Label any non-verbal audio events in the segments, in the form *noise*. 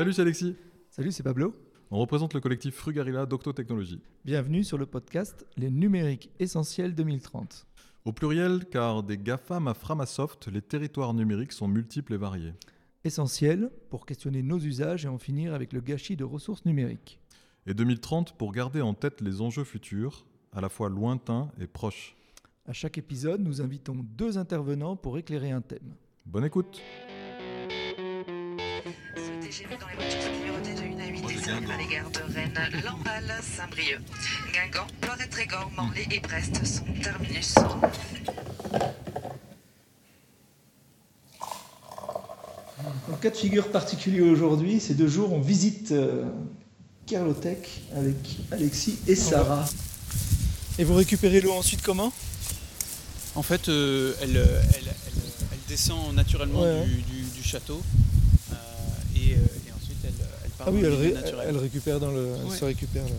Salut, c'est Alexis. Salut, c'est Pablo. On représente le collectif Frugarilla d'Octotechnologie. Bienvenue sur le podcast Les numériques essentiels 2030. Au pluriel, car des GAFAM à Framasoft, les territoires numériques sont multiples et variés. Essentiels pour questionner nos usages et en finir avec le gâchis de ressources numériques. Et 2030 pour garder en tête les enjeux futurs, à la fois lointains et proches. À chaque épisode, nous invitons deux intervenants pour éclairer un thème. Bonne écoute. À 8 desservent à l'égard de Rennes, Lamballe, Saint-Brieuc. Guingamp, Loret-Trégor, Morlaix et Brest sont terminus. En cas de figure particulier aujourd'hui, ces deux jours, on visite euh, Carlotech avec Alexis et Sarah. Et vous récupérez l'eau ensuite comment? En fait, euh, elle, elle- elle- elle descend naturellement Ouais, du, du- du château Ah oui, elle, le ré- elle récupère dans le, Ouais. se récupère. le-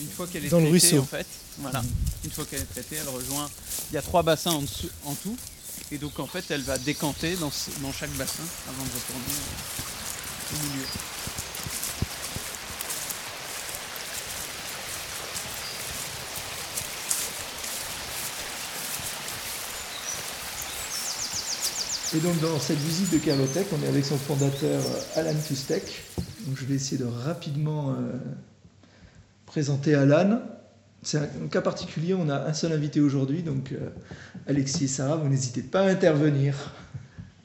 Une fois qu'elle est Dans le traitée, ruisseau. en fait, voilà, une fois qu'elle est traitée, elle rejoint. Il y a trois bassins en, dessous- en tout, et donc en fait, elle va décanter dans, dans chaque bassin avant de retourner euh, au milieu. Et donc dans cette visite de Carlotech, on est avec son fondateur euh, Alan Fustek. Donc je vais essayer de rapidement euh, présenter Alan. C'est un, cas particulier, on a un seul invité aujourd'hui, donc euh, Alexis et Sarah, vous n'hésitez pas à intervenir.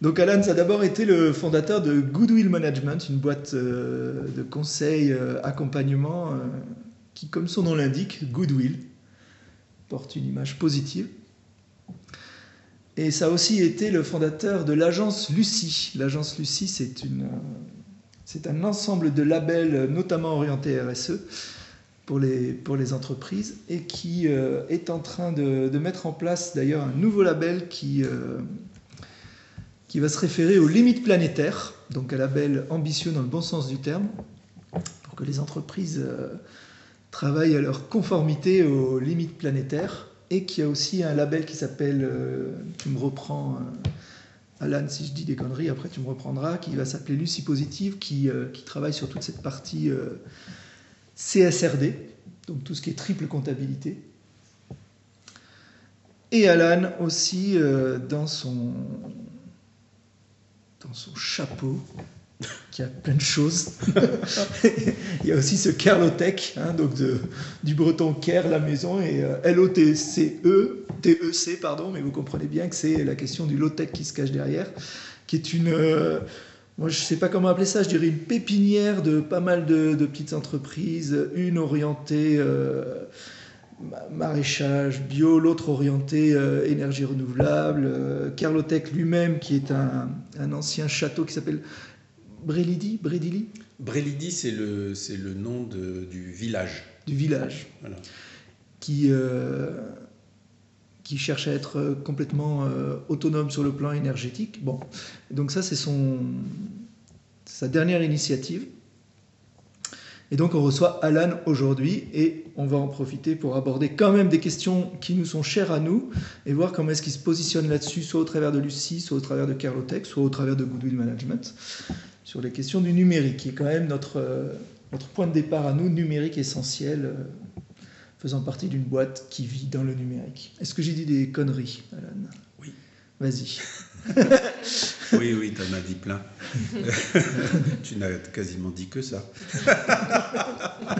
Donc Alan, ça a d'abord été le fondateur de Goodwill Management, une boîte de conseil, accompagnement, qui, comme son nom l'indique, Goodwill, porte une image positive. Et ça a aussi été le fondateur de l'agence Lucie. L'agence Lucie, c'est un ensemble de labels, notamment orientés RSE, pour les, entreprises, et qui euh, est en train de, mettre en place d'ailleurs un nouveau label qui, euh, qui va se référer aux limites planétaires, donc un label ambitieux dans le bon sens du terme, pour que les entreprises euh, travaillent à leur conformité aux limites planétaires et qui a aussi un label qui s'appelle, euh, tu me reprends, euh, Alan, si je dis des conneries, après tu me reprendras, qui va s'appeler Lucie Positive, qui, euh, travaille sur toute cette partie CSRD, donc tout ce qui est triple comptabilité. Et Alan aussi, dans son chapeau, *laughs* qui a plein de choses. *laughs* Il y a aussi ce Kerlotech, hein, donc du breton Ker, la maison, et euh, L-O-T-C-E, T-E-C, pardon, mais vous comprenez bien que c'est la question du low-tech qui se cache derrière, qui est une, euh, moi je ne sais pas comment appeler ça, je dirais une pépinière de pas mal de, petites entreprises, une orientée euh, ma- maraîchage bio, l'autre orientée euh, énergie renouvelable, euh, Kerlotech lui-même qui est un ancien château qui s'appelle Brélidi, Brédili, Brélidi, c'est le, c'est le nom de- du village. du village. Voilà. qui, euh, qui cherche à être complètement euh, autonome sur le plan énergétique. Bon, donc ça c'est son sa dernière initiative. Et donc on reçoit Alan aujourd'hui et on va en profiter pour aborder quand même des questions qui nous sont chères à nous et voir comment est-ce qu'il se positionne là-dessus, soit au travers de Lucie, soit au travers de Carlotech, soit au travers de Goodwill Management, sur les questions du numérique, qui est quand même notre, euh, notre point de départ à nous, numérique essentiel. euh, faisant partie d'une boîte qui vit dans le numérique. Est-ce que j'ai dit des conneries, Alan? Oui. Vas-y. *laughs* Oui, oui, t'en as dit plein. *laughs* tu n'as quasiment dit que ça. *laughs*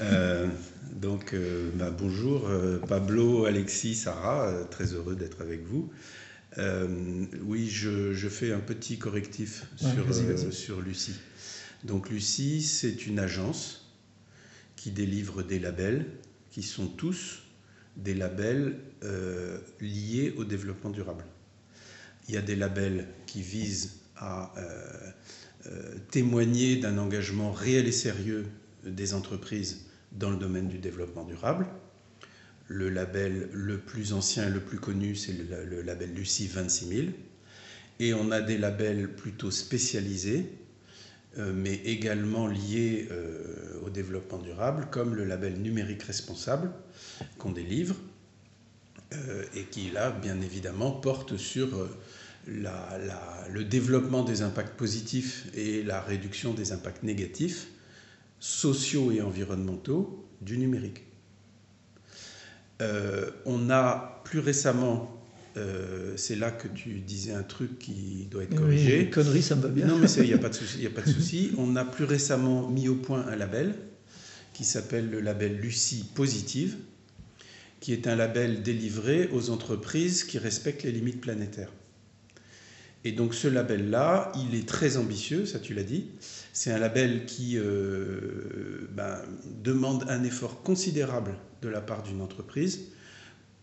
Euh, donc, euh, bah, bonjour, euh, Pablo, Alexis, Sarah, très heureux d'être avec vous. Euh, oui, je, je fais un petit correctif Ouais, sur, euh, sur Lucie. Donc, Lucie, c'est une agence qui délivre des labels qui sont tous des labels euh, liés au développement durable. Il y a des labels qui visent à euh, euh, témoigner d'un engagement réel et sérieux des entreprises dans le domaine du développement durable. Le label le plus ancien et le plus connu, c'est le, label Lucie 26000. Et on a des labels plutôt spécialisés, euh, mais également liés euh, au développement durable, comme le label numérique responsable qu'on délivre, euh, et qui là, bien évidemment, porte sur le développement des impacts positifs et la réduction des impacts négatifs, sociaux et environnementaux, du numérique. Euh, on a plus récemment, euh, c'est là que tu disais un truc qui doit être corrigé. Oui, connerie, ça me va bien. Non, mais il n'y a pas de souci. a pas de *laughs* souci. on a plus récemment mis au point un label qui s'appelle le label Lucie Positive, qui est un label délivré aux entreprises qui respectent les limites planétaires. Et donc ce label-là, il est très ambitieux, ça tu l'as dit. C'est un label qui euh, ben, demande un effort considérable de la part d'une entreprise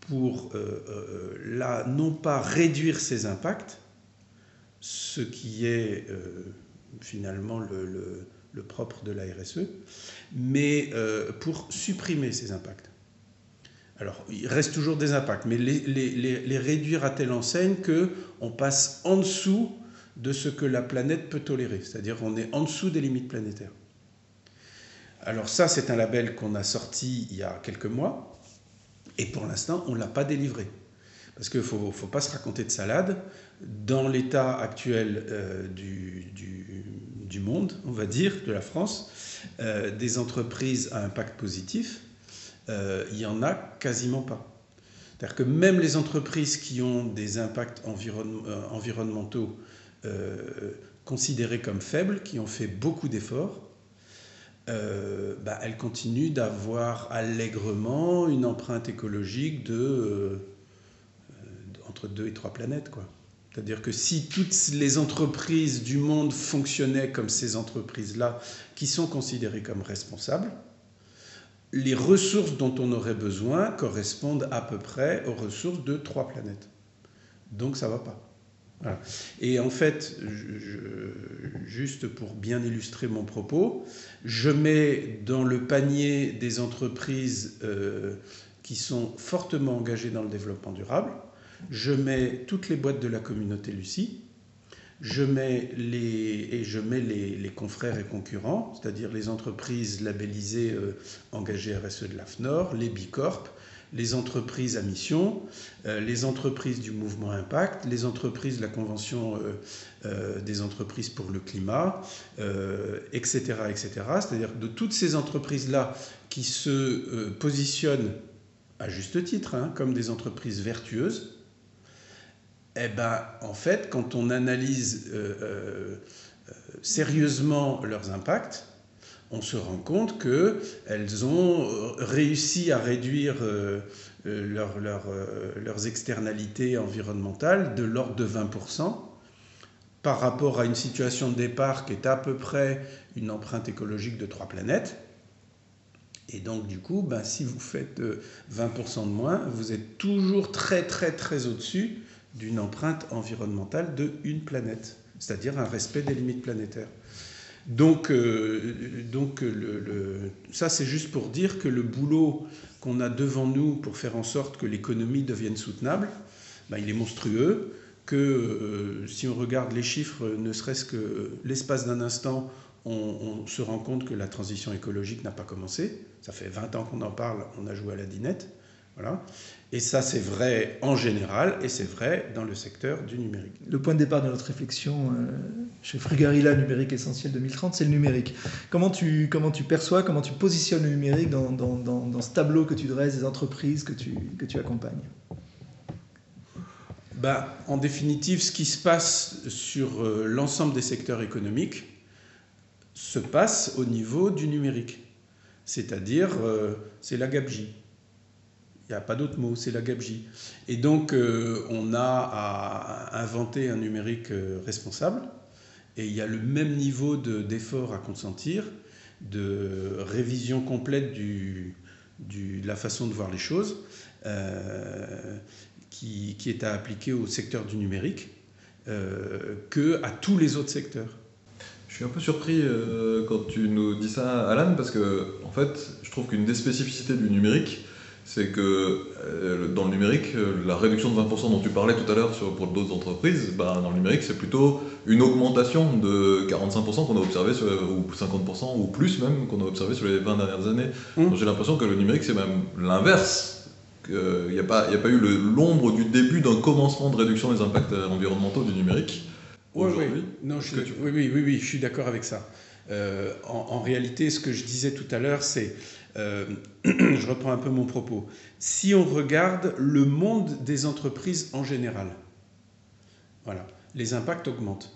pour, euh, euh, là, non pas réduire ses impacts, ce qui est finalement le, propre de la RSE, mais pour supprimer ses impacts. Alors, il reste toujours des impacts, mais les, les, réduire à telle enseigne qu'on passe en dessous de ce que la planète peut tolérer, c'est-à-dire qu'on est en dessous des limites planétaires. Alors ça, c'est un label qu'on a sorti il y a quelques mois, et pour l'instant, on ne l'a pas délivré. Parce qu'il ne faut, pas se raconter de salade. Dans l'état actuel euh, du, monde, on va dire, de la France, euh, des entreprises à impact positif, euh, il n'y en a quasiment pas. C'est-à-dire que même les entreprises qui ont des impacts environnementaux euh, considérés comme faibles, qui ont fait beaucoup d'efforts, bah, elles continuent d'avoir allègrement une empreinte écologique de entre deux et trois planètes. C'est-à-dire que si toutes les entreprises du monde fonctionnaient comme ces entreprises-là, qui sont considérées comme responsables, les ressources dont on aurait besoin correspondent à peu près aux ressources de trois planètes. Donc ça ne va pas. Et en fait, juste pour bien illustrer mon propos, je mets dans le panier des entreprises euh, qui sont fortement engagées dans le développement durable, je mets toutes les boîtes de la communauté Lucie, je mets les, et je mets les, confrères et concurrents, c'est-à-dire les entreprises labellisées euh, engagées RSE de l'AFNOR, les Bicorp, les entreprises à mission, euh, les entreprises du mouvement Impact, les entreprises de la Convention euh, des entreprises pour le climat, etc. C'est-à-dire de toutes ces entreprises-là qui se positionnent à juste titre hein, comme des entreprises vertueuses, eh ben, en fait, quand on analyse euh, euh, sérieusement leurs impacts, on se rend compte qu'elles ont réussi à réduire euh, leurs externalités environnementales de l'ordre de 20% par rapport à une situation de départ qui est à peu près une empreinte écologique de trois planètes. Et donc, du coup, ben, si vous faites 20% de moins, vous êtes toujours très, très, très au-dessus d'une empreinte environnementale de une planète, c'est-à-dire un respect des limites planétaires. Donc, euh, donc le, ça, c'est juste pour dire que le boulot qu'on a devant nous pour faire en sorte que l'économie devienne soutenable, ben, il est monstrueux, que euh, si on regarde les chiffres, ne serait-ce que l'espace d'un instant, on, on, se rend compte que la transition écologique n'a pas commencé. Ça fait 20 ans qu'on en parle, on a joué à la dinette. Voilà. Et ça, c'est vrai en général et c'est vrai dans le secteur du numérique. Le point de départ de notre réflexion euh, chez Frugarilla Numérique Essentiel 2030, c'est le numérique. Comment tu, comment tu perçois, comment tu positionnes le numérique dans, dans, dans, ce tableau que tu dresses des entreprises que tu, que tu accompagnes? Ben, En définitive, ce qui se passe sur euh, l'ensemble des secteurs économiques se passe au niveau du numérique. C'est-à-dire, euh, c'est la gabegie il n'y a pas d'autre mot, c'est la gabegie. Et donc, euh, on a à inventer un numérique euh, responsable, et il y a le même niveau d'effort à consentir, de révision complète du, de la façon de voir les choses, euh, qui, qui, est à appliquer au secteur du numérique, que à tous les autres secteurs. Je suis un peu surpris quand tu nous dis ça, Alan, parce que, en fait, je trouve qu'une des spécificités du numérique, c'est que euh, dans le numérique, euh, la réduction de 20% dont tu parlais tout à l'heure pour d'autres entreprises, bah, dans le numérique, c'est plutôt une augmentation de 45% qu'on a observé, ou 50% ou plus même, qu'on a observé sur les 20 dernières années. Mmh. J'ai l'impression que le numérique, c'est même l'inverse Il n'y a, a pas eu l'ombre du début d'un commencement de réduction des impacts environnementaux du numérique aujourd'hui. ouais. Non, je suis que d'accord. tu- oui, oui, oui, oui, je suis d'accord avec ça. Euh, en, en réalité, ce que je disais tout à l'heure, c'est, euh, *clears throat* je reprends un peu mon propos. Si on regarde le monde des entreprises en général, voilà, les impacts augmentent.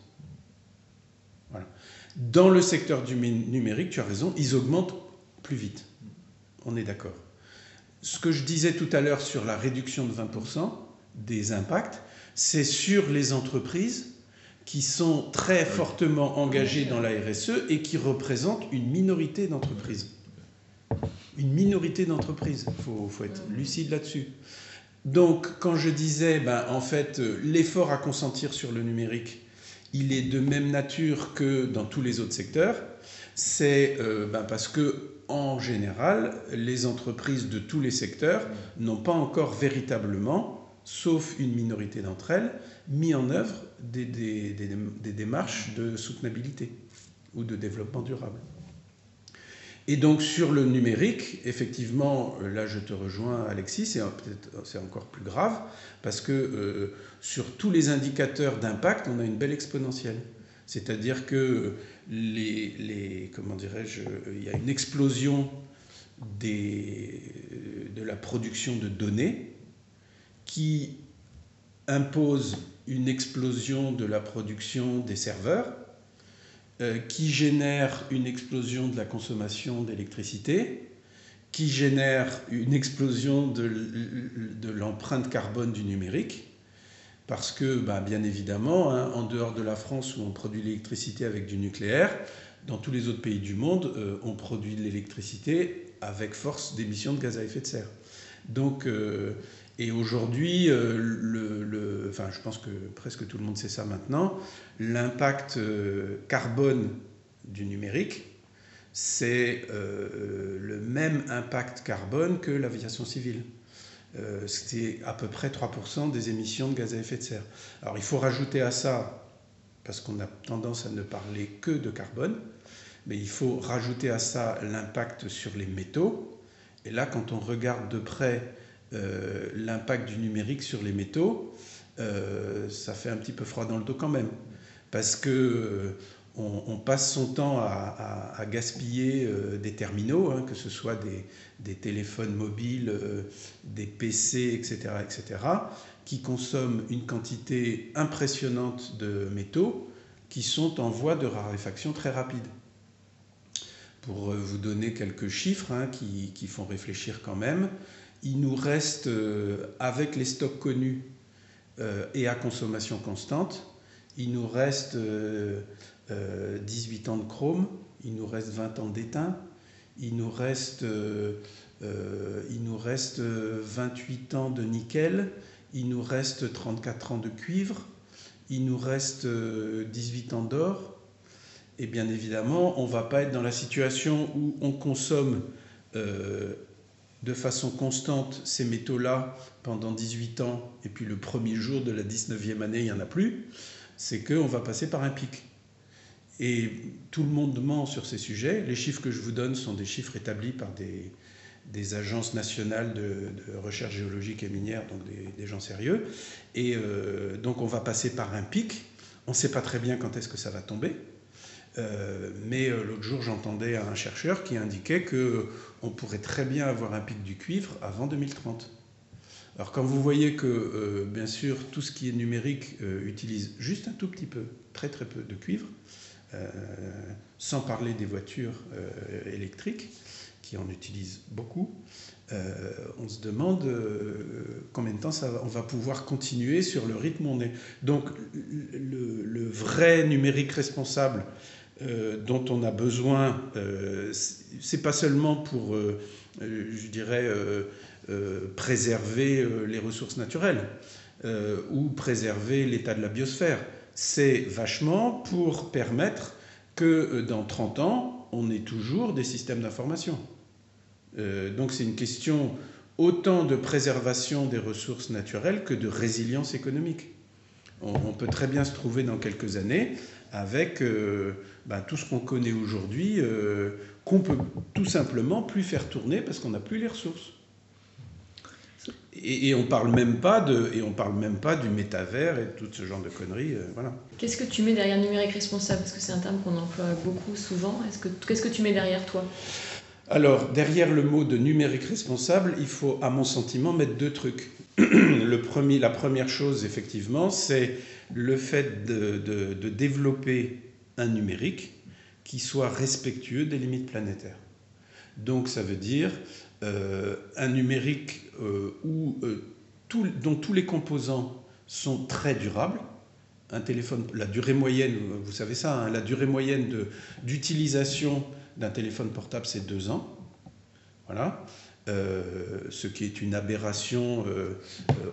Dans le secteur du numérique, tu as raison, ils augmentent plus vite. On est d'accord. Ce que je disais tout à l'heure sur la réduction de 20% des impacts, c'est sur les entreprises qui sont très fortement engagées dans la RSE et qui représentent une minorité d'entreprises. Une minorité d'entreprises, il faut, être lucide là-dessus. Donc, quand je disais, ben, en fait, euh, l'effort à consentir sur le numérique, il est de même nature que dans tous les autres secteurs, c'est euh, ben, parce que, en général, les entreprises de tous les secteurs n'ont pas encore véritablement, sauf une minorité d'entre elles, mis en œuvre des démarches de soutenabilité ou de développement durable. Et donc sur le numérique, effectivement, euh, là je te rejoins Alexis, c'est c'est encore plus grave parce que euh, sur tous les indicateurs d'impact, on a une belle exponentielle. C'est-à-dire que comment dirais-je, il y a une explosion de la production de données qui impose une explosion de la production des serveurs, euh, qui génère une explosion de la consommation d'électricité, qui génère une explosion de, l'empreinte carbone du numérique, parce que, bah, bien évidemment, hein, en dehors de la France où on produit l'électricité avec du nucléaire, dans tous les autres pays du monde, euh, on produit de l'électricité avec force d'émissions de gaz à effet de serre. Donc, euh, et aujourd'hui, euh, enfin, je pense que presque tout le monde sait ça maintenant, l'impact euh, carbone du numérique, c'est euh, le même impact carbone que l'aviation civile. Euh, C'était à peu près 3% des émissions de gaz à effet de serre. Alors il faut rajouter à ça, parce qu'on a tendance à ne parler que de carbone, mais il faut rajouter à ça l'impact sur les métaux. Et là, quand on regarde de près euh, l'impact du numérique sur les métaux, ça fait un petit peu froid dans le dos quand même. Parce que euh, on, passe son temps à, gaspiller euh, des terminaux, hein, que ce soit des, téléphones mobiles, euh, des PC, etc., etc., qui consomment une quantité impressionnante de métaux qui sont en voie de raréfaction très rapide. Pour vous donner quelques chiffres hein, qui, font réfléchir quand même, il nous reste, avec les stocks connus et à consommation constante, il nous reste euh, euh, 18 ans de chrome, il nous reste 20 ans d'étain, il nous reste, euh, euh, euh, 28 ans de nickel, il nous reste 34 ans de cuivre, il nous reste euh, 18 ans d'or. Et bien évidemment, on ne va pas être dans la situation où on consomme euh, de façon constante ces métaux-là pendant 18 ans, et puis le premier jour de la 19e année, il n'y en a plus. C'est qu'on va passer par un pic. Et tout le monde ment sur ces sujets. Les chiffres que je vous donne sont des chiffres établis par des, agences nationales de, recherche géologique et minière, donc des, des gens sérieux. Et euh, donc on va passer par un pic. On ne sait pas très bien quand est-ce que ça va tomber. Euh, mais euh, l'autre jour, j'entendais un chercheur qui indiquait que on pourrait très bien avoir un pic du cuivre avant 2030. Alors quand vous voyez que, euh, bien sûr, tout ce qui est numérique euh, utilise juste un tout petit peu, très très peu de cuivre, euh, sans parler des voitures électriques qui en utilisent beaucoup, on se demande combien de temps on va pouvoir continuer sur le rythme où on est. Donc le, le vrai numérique responsable dont on a besoin, c'est pas seulement pour, je dirais, euh, euh, préserver euh, les ressources naturelles euh, ou préserver l'état de la biosphère. C'est vachement pour permettre que euh, dans 30 ans, on ait toujours des systèmes d'information. Euh, donc c'est une question autant de préservation des ressources naturelles que de résilience économique. On, peut très bien se trouver dans quelques années avec euh, ben, tout ce qu'on connaît aujourd'hui, euh, qu'on peut tout simplement plus faire tourner parce qu'on n'a plus les ressources. Et, on parle même pas de, et on parle même pas du métavers et tout ce genre de conneries, euh, voilà. Qu'est-ce que tu mets derrière numérique responsable? Parce que c'est un terme qu'on emploie beaucoup souvent. Est-ce que qu'est-ce que tu mets derrière toi? Alors derrière le mot de numérique responsable, il faut, à mon sentiment, mettre deux trucs. *clears throat* le premier, la première chose, effectivement, c'est le fait de, de développer un numérique qui soit respectueux des limites planétaires. Donc ça veut dire euh, un numérique euh, euh, dont tous les composants sont très durables. Un téléphone, la durée moyenne, vous savez ça, hein, la durée moyenne d'utilisation d'un téléphone portable, c'est deux ans. Voilà. Ce qui est une aberration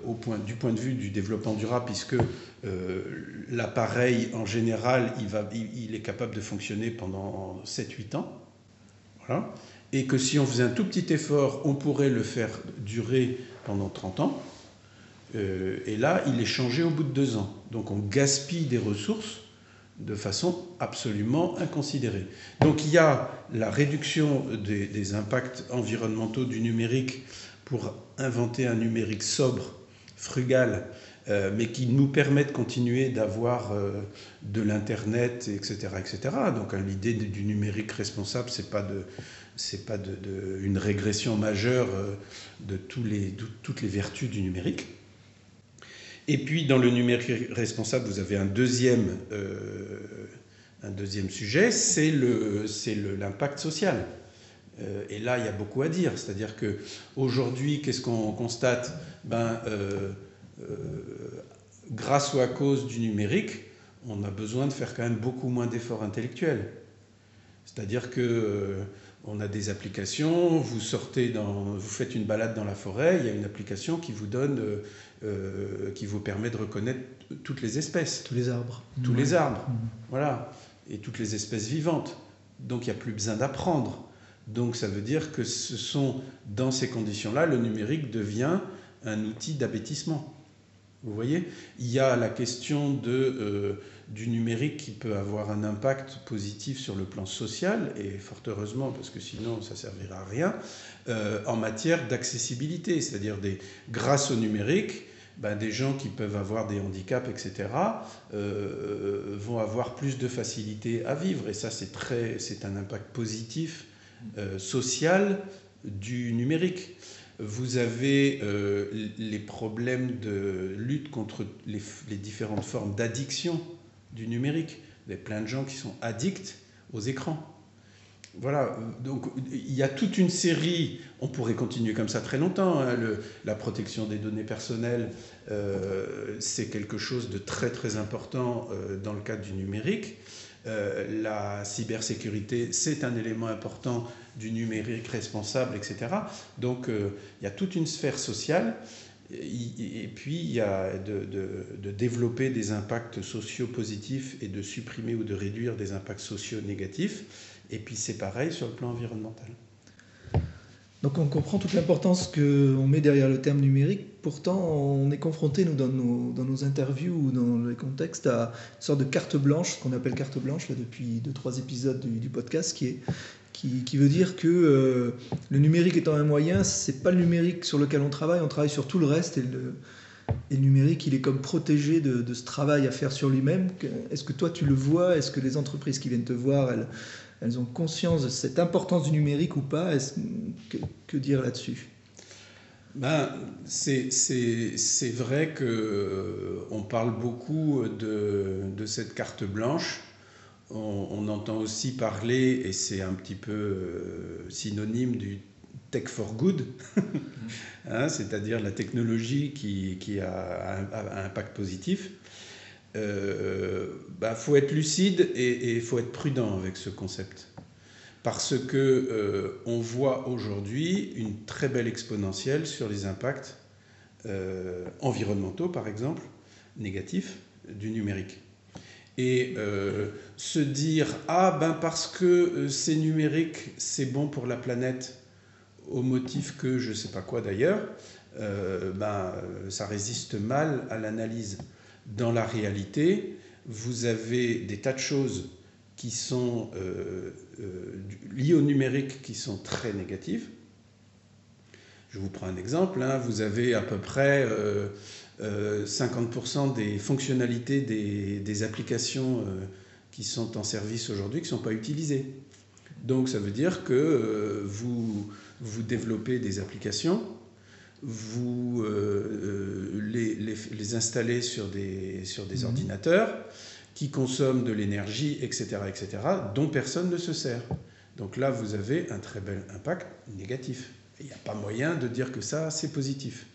au point, du point de vue du développement durable, puisque l'appareil, en général, il, est capable de fonctionner pendant 7-8 ans. Voilà et que si on faisait un tout petit effort, on pourrait le faire durer pendant 30 ans. Euh, et là, il est changé au bout de deux ans. Donc on gaspille des ressources de façon absolument inconsidérée. Donc il y a la réduction des, impacts environnementaux du numérique pour inventer un numérique sobre, frugal, euh, mais qui nous permet de continuer d'avoir euh, de l'Internet, etc., etc. Donc hein, l'idée du numérique responsable, c'est pas de pas de, une régression majeure euh, de, toutes les vertus du numérique. Et puis dans le numérique responsable, vous avez un deuxième, euh, un deuxième sujet, c'est l'impact social. Euh, et là, il y a beaucoup à dire. C'est-à-dire que aujourd'hui, qu'est-ce qu'on constate? Ben, Grâce ou à cause du numérique, on a besoin de faire quand même beaucoup moins d'efforts intellectuels. C'est-à-dire que on a des applications, vous sortez dans, vous faites une balade dans la forêt, il y a une application qui vous donne, euh, qui vous permet de reconnaître toutes les espèces. Tous les arbres. Tous les arbres, mmh. voilà. Et toutes les espèces vivantes. Donc il n'y a plus besoin d'apprendre. Donc ça veut dire que ce sont, dans ces conditions-là, le numérique devient un outil d'abêtissement. Vous voyez? Il y a la question de... Euh, du numérique qui peut avoir un impact positif sur le plan social, et fort heureusement, parce que sinon ça ne servira à rien, euh, en matière d'accessibilité, c'est-à-dire grâce au numérique, ben, des gens qui peuvent avoir des handicaps, etc., euh, vont avoir plus de facilité à vivre. Et ça, c'est, très, c'est un impact positif euh, social du numérique. Vous avez les problèmes de lutte contre les, les différentes formes d'addiction du numérique. Il y a plein de gens qui sont addicts aux écrans. Voilà, donc il y a toute une série, on pourrait continuer comme ça très longtemps, hein. la protection des données personnelles, euh, c'est quelque chose de très très important euh, dans le cadre du numérique. Euh, la cybersécurité, c'est un élément important du numérique responsable, etc. Donc il y a toute une sphère sociale et puis, il y a de, développer des impacts sociaux positifs et de supprimer ou de réduire des impacts sociaux négatifs. Et puis, c'est pareil sur le plan environnemental. Donc, on comprend toute l'importance qu'on met derrière le terme numérique. Pourtant, on est confronté, nous, dans nos, dans nos interviews ou dans les contextes, à une sorte de carte blanche, ce qu'on appelle carte blanche, là, depuis deux, trois épisodes du, podcast, qui est qui, veut dire que euh, le numérique étant un moyen, c'est pas le numérique sur lequel on travaille, on travaille sur tout le reste et le, numérique, il est comme protégé de, ce travail à faire sur lui-même. Est-ce que toi tu le vois? Est-ce que les entreprises qui viennent te voir, elles, elles ont conscience de cette importance du numérique ou pas? Que, dire là-dessus? Ben, c'est vrai qu'on euh, parle beaucoup de, de cette carte blanche. On, entend aussi parler, et c'est un petit peu euh, synonyme du tech for good, *laughs* hein, c'est-à-dire la technologie qui, a un, impact positif. Il euh, bah, faut être lucide et il faut être prudent avec ce concept. Parce que euh, on voit aujourd'hui une très belle exponentielle sur les impacts environnementaux, par exemple, négatifs, du numérique et euh, se dire ah ben parce que euh, c'est numérique c'est bon pour la planète au motif que je sais pas quoi d'ailleurs euh, ben ça résiste mal à l'analyse dans la réalité vous avez des tas de choses qui sont liées au numérique qui sont très négatives je vous prends un exemple. hein. Vous avez à peu près euh, euh, 50% des fonctionnalités des, des applications euh, qui sont en service aujourd'hui qui ne sont pas utilisées. Donc ça veut dire que euh, vous, vous développez des applications, vous euh, euh, les, les- les installez sur des, sur des Mhm. ordinateurs qui consomment de l'énergie, etc., etc., dont personne ne se sert. Donc là, vous avez un très bel impact négatif. Il n'y a pas moyen de dire que ça, c'est positif.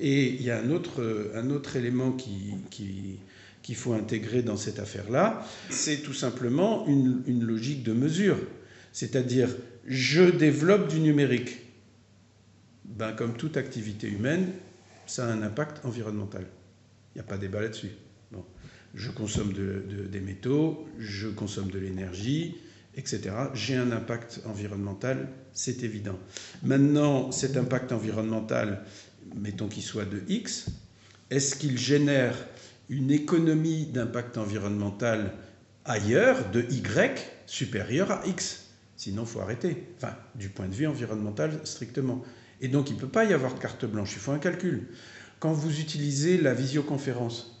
Et il y a un autre, un autre élément qui, qui- qu'il faut intégrer dans cette affaire-là, c'est tout simplement une, une logique de mesure. C'est-à-dire, je développe du numérique. Ben, comme toute activité humaine, ça a un impact environnemental. Il n'y a pas débat là-dessus. Je consomme de- de- des métaux, je consomme de l'énergie, etc. J'ai un impact environnemental, c'est évident. Maintenant, cet impact environnemental, mettons qu'il soit de X, est-ce qu'il génère une économie d'impact environnemental ailleurs de Y supérieure à X? Sinon, il faut arrêter. Enfin, du point de vue environnemental strictement. Et donc, il ne peut pas y avoir de carte blanche, il faut un calcul. Quand vous utilisez la visioconférence,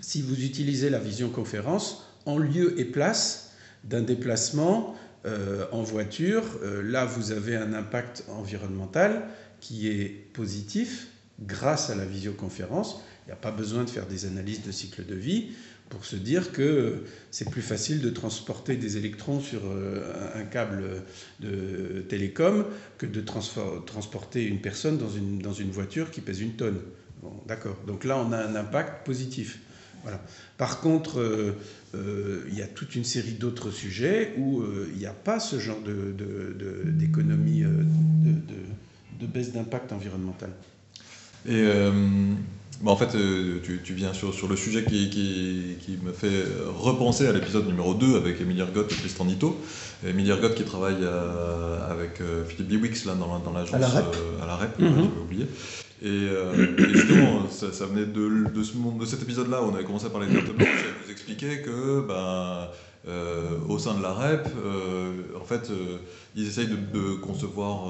si vous utilisez la visioconférence en lieu et place d'un déplacement euh, en voiture, euh, là, vous avez un impact environnemental qui est positif grâce à la visioconférence. Il n'y a pas besoin de faire des analyses de cycle de vie pour se dire que c'est plus facile de transporter des électrons sur euh, un câble de télécom que de transporter une personne dans une, dans une voiture qui pèse une tonne. Bon, d'accord. Donc là, on a un impact positif. Voilà. Par contre, euh, euh, il y a toute une série d'autres sujets où il n'y a pas ce genre d'économie, de, de- de baisse d'impact environnemental. Et bah, en fait, euh, tu, tu viens sur, sur le sujet qui, qui, qui me fait repenser à l'épisode numéro 2 avec Émilie Ergot et Tristan Nito. Émilie Ergot qui travaille euh, avec euh, Philippe Biwix là, dans, la- dans l'agence À la REP. euh, à la REP, ouais, j'avais oublié. Et, euh, et justement, ça, ça venait de, de, ce, monde- de cet épisode-là où on avait commencé à parler de carte blanche, elle nous expliquait que ben, euh, au sein de la REP, euh, en fait, euh, ils essayent de, de concevoir,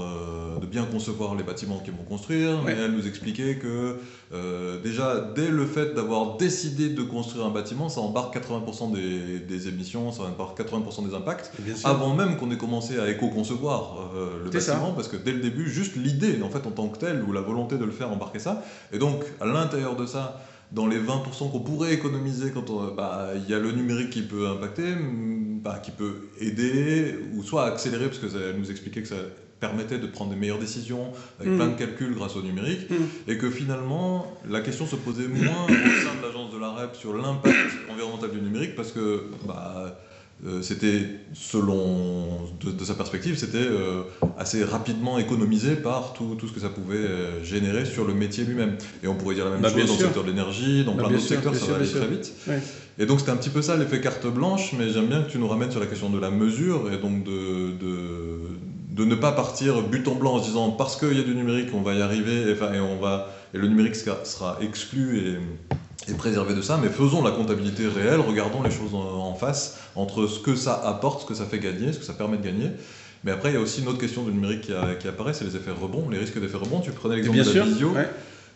de bien concevoir les bâtiments qu'ils vont construire, mais elle nous expliquait que déjà, dès le fait d'avoir décidé de construire un bâtiment, ça embarque 80% des, des émissions, ça embarque 80% des impacts, avant même qu'on ait commencé à éco-concevoir le ça. bâtiment, parce que dès le début, juste l'idée, en fait, en tant que telle, ou la volonté de le faire, embarquer ça. Et donc, à l'intérieur de ça, dans les 20% qu'on pourrait économiser quand on- bah, il y a le numérique qui peut impacter, mm, bah, qui peut aider, ou soit accélérer, parce que ça nous expliquait que ça permettait de prendre des meilleures décisions avec Mm. plein de calculs grâce au numérique, Mm. et que finalement, la question se posait moins au sein de l'agence de la REP sur l'impact environnemental du numérique, parce que bah, c'était, selon de, de sa perspective, c'était euh, assez rapidement économisé par tout, tout ce que ça pouvait euh, générer sur le métier lui-même. Et on pourrait dire la même Bah, chose dans le secteur de l'énergie, dans Bah, plein d'autres secteurs, ça sûr, va aller très vite. Ouais. Et donc c'était un petit peu ça l'effet carte blanche, mais j'aime bien que tu nous ramènes sur la question de la mesure et donc de, de, de ne pas partir but en blanc en se disant parce qu'il y a du numérique on va y arriver et, et, on va, et le numérique sera, sera exclu et, et préservé de ça, mais faisons la comptabilité réelle, regardons les choses en, face entre ce que ça apporte, ce que ça fait gagner, ce que ça permet de gagner. Mais après, il y a aussi une autre question du numérique qui, a- qui apparaît, c'est les effets rebonds, les risques d'effets rebonds. Tu prenais l'exemple de sûr. la visio. ouais.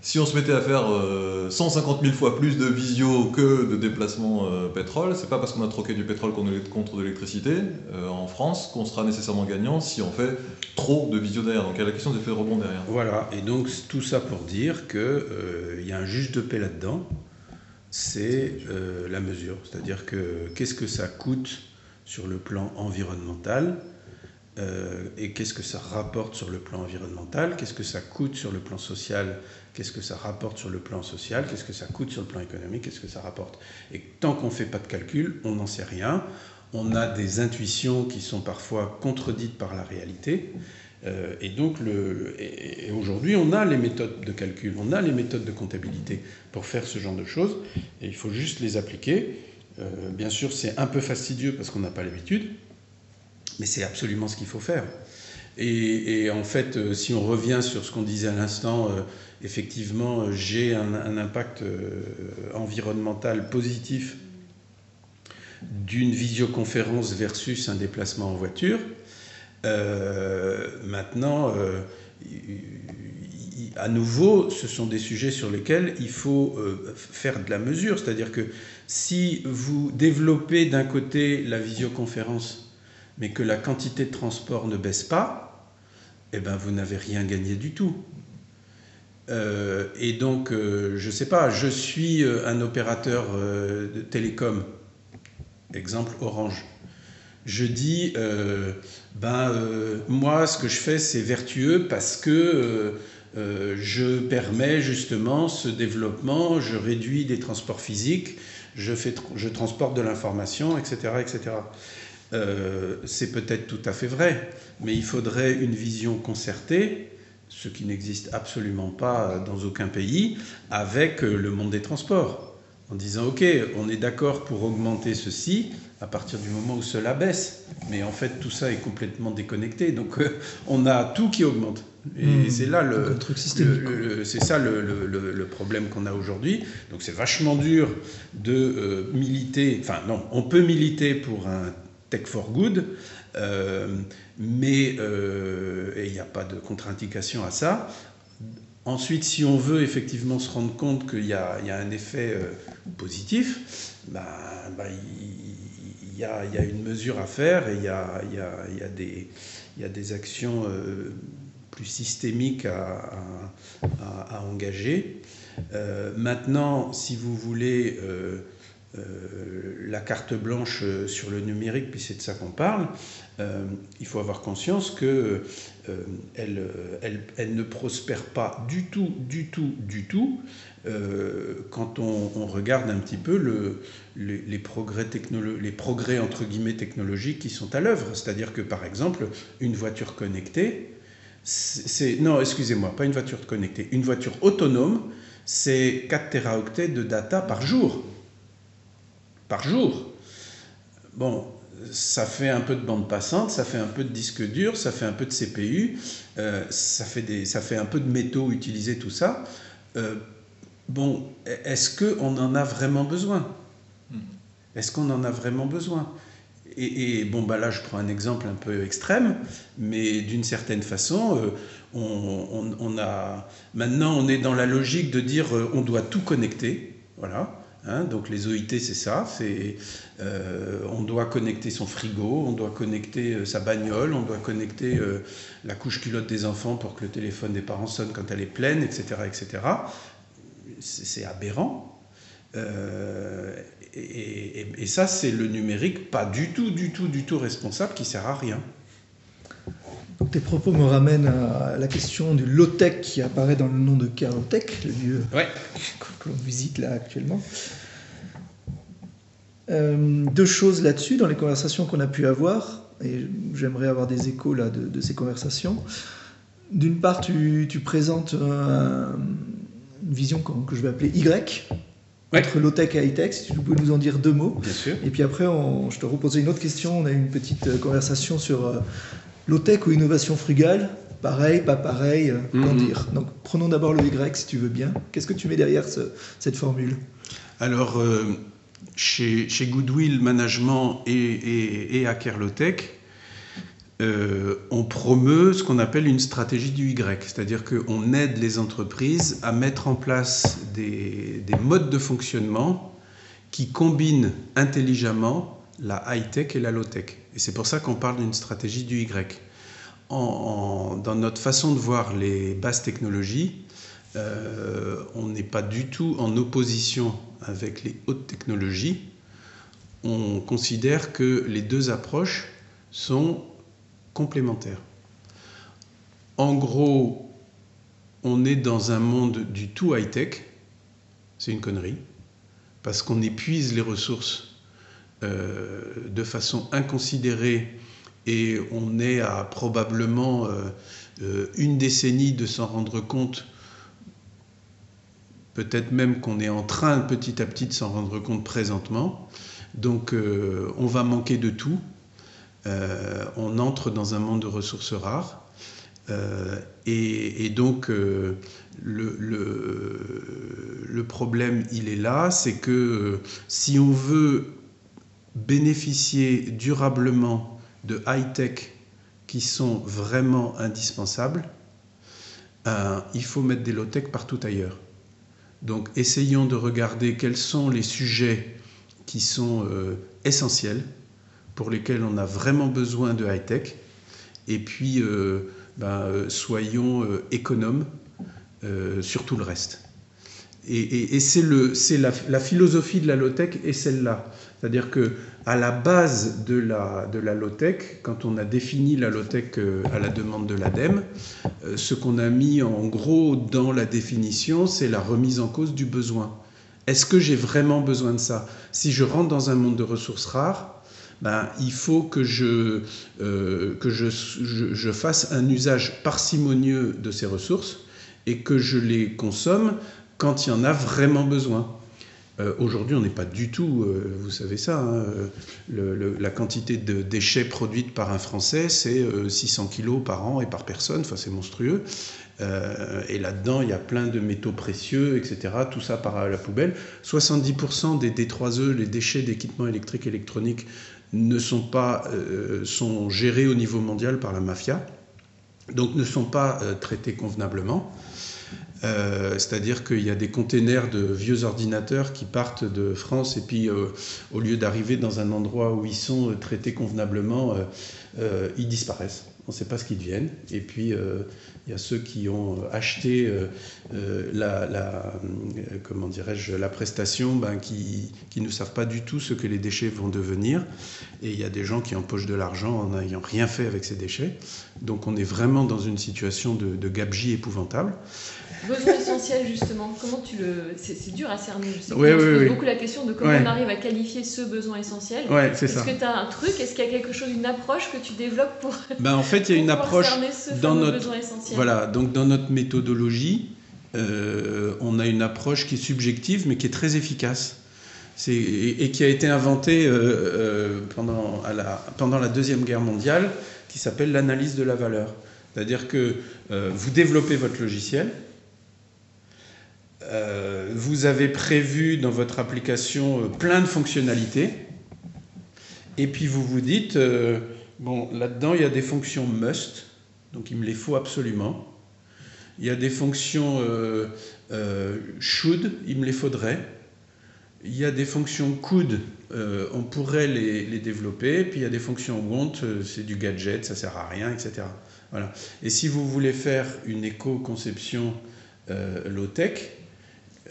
Si on se mettait à faire euh, 150 000 fois plus de visio que de déplacements euh, pétrole, c'est pas parce qu'on a troqué du pétrole qu'on est contre de l'électricité euh, en France qu'on sera nécessairement gagnant si on fait trop de visio derrière. Donc il y a la question des effets rebonds derrière. Voilà, et donc tout ça pour dire qu'il y a un juge de paix là-dedans, c'est euh, la mesure. C'est-à-dire que qu'est-ce que ça coûte sur le plan environnemental euh, et qu'est-ce que ça rapporte sur le plan environnemental, qu'est-ce que ça coûte sur le plan social, qu'est-ce que ça rapporte sur le plan social, qu'est-ce que ça coûte sur le plan économique, qu'est-ce que ça rapporte. Et tant qu'on ne fait pas de calcul, on n'en sait rien. On a des intuitions qui sont parfois contredites par la réalité. Euh, et donc, aujourd'hui, on a les méthodes de calcul, on a les méthodes de comptabilité pour faire ce genre de choses, et il faut juste les appliquer. Euh, bien sûr, c'est un peu fastidieux parce qu'on n'a pas l'habitude, mais c'est absolument ce qu'il faut faire. Et, en fait, euh, si on revient sur ce qu'on disait à l'instant, effectivement, j'ai un, impact environnemental positif d'une visioconférence versus un déplacement en voiture. Euh, maintenant, euh, à nouveau, ce sont des sujets sur lesquels il faut euh, faire de la mesure. C'est-à-dire que si vous développez d'un côté la visioconférence, mais que la quantité de transport ne baisse pas, eh ben vous n'avez rien gagné du tout. Et donc, je ne sais pas, je suis un opérateur de télécom, exemple Orange. Je dis, ben, moi, ce que je fais, c'est vertueux parce que euh, je permets justement ce développement, je réduis des transports physiques, je, fais, je transporte de l'information, etc. etc. Euh, c'est peut-être tout à fait vrai, mais il faudrait une vision concertée, ce qui n'existe absolument pas dans aucun pays, avec le monde des transports, en disant, OK, on est d'accord pour augmenter ceci, à partir du moment où cela baisse. Mais en fait, tout ça est complètement déconnecté. Donc, euh, on a tout qui augmente. Et hmm. c'est là le, c'est ça le, le, problème qu'on a aujourd'hui. Donc, c'est vachement dur de euh, militer. Enfin, non, on peut militer pour un tech for good, euh, mais il n'y a pas de contre-indication à ça. Ensuite, si on veut effectivement se rendre compte qu'il y, y, a un effet positif, bah, bah, il y, a, une mesure à faire et il y a, des, des, actions euh, plus systémiques à, engager. Euh, maintenant, si vous voulez euh, la carte blanche sur le numérique, puis c'est de ça qu'on parle, il faut avoir conscience que elle, elle, ne prospère pas du tout, du tout, du tout euh, quand on, regarde un petit peu le, les, progrès entre guillemets technologiques qui sont à l'œuvre. C'est-à-dire que par exemple, une voiture connectée, c'est non, excusez-moi, pas une voiture connectée, une voiture autonome, c'est 4 teraoctets de data par jour. Par jour. Bon, ça fait un peu de bande passante, ça fait un peu de disque dur, ça fait un peu de CPU, euh, ça, fait des, ça fait un peu de métaux utilisés, tout ça. Euh, bon, est-ce qu'on en a vraiment besoin? Hmm. Est-ce qu'on en a vraiment besoin? Et, bon, bah là, je prends un exemple un peu extrême, mais d'une certaine façon, euh, on, a, maintenant, on est dans la logique de dire on doit tout connecter. Voilà. Hein, donc les OIT, c'est ça. Euh, on doit connecter son frigo, on doit connecter sa bagnole, on doit connecter la couche culotte des enfants pour que le téléphone des parents sonne quand elle est pleine, etc., etc c'est aberrant. Euh, et, ça, c'est le numérique pas du tout, du tout, du tout responsable qui sert à rien. Tes propos me ramènent à la question du low-tech qui apparaît dans le nom de Carlotech, le lieu que l'on visite là actuellement. Euh, deux choses là-dessus dans les conversations qu'on a pu avoir, et j'aimerais avoir des échos là de, ces conversations. D'une part, tu, tu présentes un, une vision que je vais appeler Y, entre low-tech et high-tech, si tu peux nous en dire deux mots. Bien sûr. Et puis après, je te reposais une autre question. On a eu une petite euh, conversation sur euh, low-tech ou innovation frugale. Pareil, pas pareil, euh, qu'en mhm. dire Donc prenons d'abord le Y si tu veux bien. Qu'est-ce que tu mets derrière cette formule? Alors, chez, chez, Goodwill Management et, et, et à Kerlotech, euh, on promeut ce qu'on appelle une stratégie du Y, c'est-à-dire qu'on aide les entreprises à mettre en place des, modes de fonctionnement qui combinent intelligemment la high-tech et la low-tech. Et c'est pour ça qu'on parle d'une stratégie du Y. dans notre façon de voir les basses technologies, euh, on n'est pas du tout en opposition avec les hautes technologies. On considère que les deux approches sont complémentaires. En gros, on est dans un monde du tout high-tech, c'est une connerie, parce qu'on épuise les ressources de façon inconsidérée et on est à probablement euh, euh, une décennie de s'en rendre compte, peut-être même qu'on est en train petit à petit de s'en rendre compte présentement. Donc on va manquer de tout euh, on entre dans un monde de ressources rares. Euh, et, donc, euh, le, problème, il est là, c'est que si on veut bénéficier durablement de high-tech qui sont vraiment indispensables, euh, il faut mettre des low-tech partout ailleurs. Donc essayons de regarder quels sont les sujets qui sont euh, essentiels, pour lesquels on a vraiment besoin de high-tech, et puis euh, ben, soyons économes sur tout le reste. Et, c'est la, la, philosophie de la low-tech est celle-là. C'est-à-dire que à la base de la, de low-tech, quand on a défini la low-tech euh, à la demande de l'ADEME, euh, ce qu'on a mis en gros dans la définition, c'est la remise en cause du besoin. Est-ce que j'ai vraiment besoin de ça? Si je rentre dans un monde de ressources rares, ben, il faut que, je, euh, je, je, fasse un usage parcimonieux de ces ressources et que je les consomme quand il y en a vraiment besoin. Euh, aujourd'hui, on n'est pas du tout, euh, vous savez ça, hein, la quantité de déchets produites par un Français, c'est 600 euh, kilos par an et par personne, enfin c'est monstrueux. et là-dedans, il y a plein de métaux précieux, etc. Tout ça part à la poubelle. 70% des D3E, les déchets d'équipements électriques et électroniques, ne sont pas, sont gérés au niveau mondial par la mafia, donc ne sont pas traités convenablement. Euh, c'est-à-dire qu'il y a des containers de vieux ordinateurs qui partent de France et puis euh, au lieu d'arriver dans un endroit où ils sont euh, traités convenablement, ils disparaissent. On ne sait pas ce qu'ils deviennent. Et puis il y a ceux qui ont acheté la, comment dirais-je, la prestation, ben, qui, ne savent pas du tout ce que les déchets vont devenir. Et il y a des gens qui empochent de l'argent en n'ayant rien fait avec ces déchets. Donc on est vraiment dans une situation de, de gabegie épouvantable. Besoin essentiel, justement, comment tu le. C'est dur à cerner. Je sais oui, oui, beaucoup la question de comment on arrive à qualifier ce besoin essentiel. Ouais, c'est Est-ce que tu as un truc? Est-ce qu'il y a quelque chose, une approche que tu développes pour. Ben, en fait, il y a une approche. dans notre, besoin essentiel? Voilà, donc dans notre méthodologie, euh, on a une approche qui est subjective, mais qui est très efficace. Et, et, qui a été inventée euh, euh, pendant, à la, pendant la Deuxième Guerre mondiale, qui s'appelle l'analyse de la valeur. C'est-à-dire que vous développez votre logiciel, euh, vous avez prévu dans votre application euh, plein de fonctionnalités, et puis vous vous dites, euh, bon, là-dedans, il y a des fonctions must, donc il me les faut absolument. Il y a des fonctions should, il me les faudrait. Il y a des fonctions could, on pourrait les, développer. Puis il y a des fonctions want, c'est du gadget, ça sert à rien, etc. Voilà. Et si vous voulez faire une éco-conception low-tech,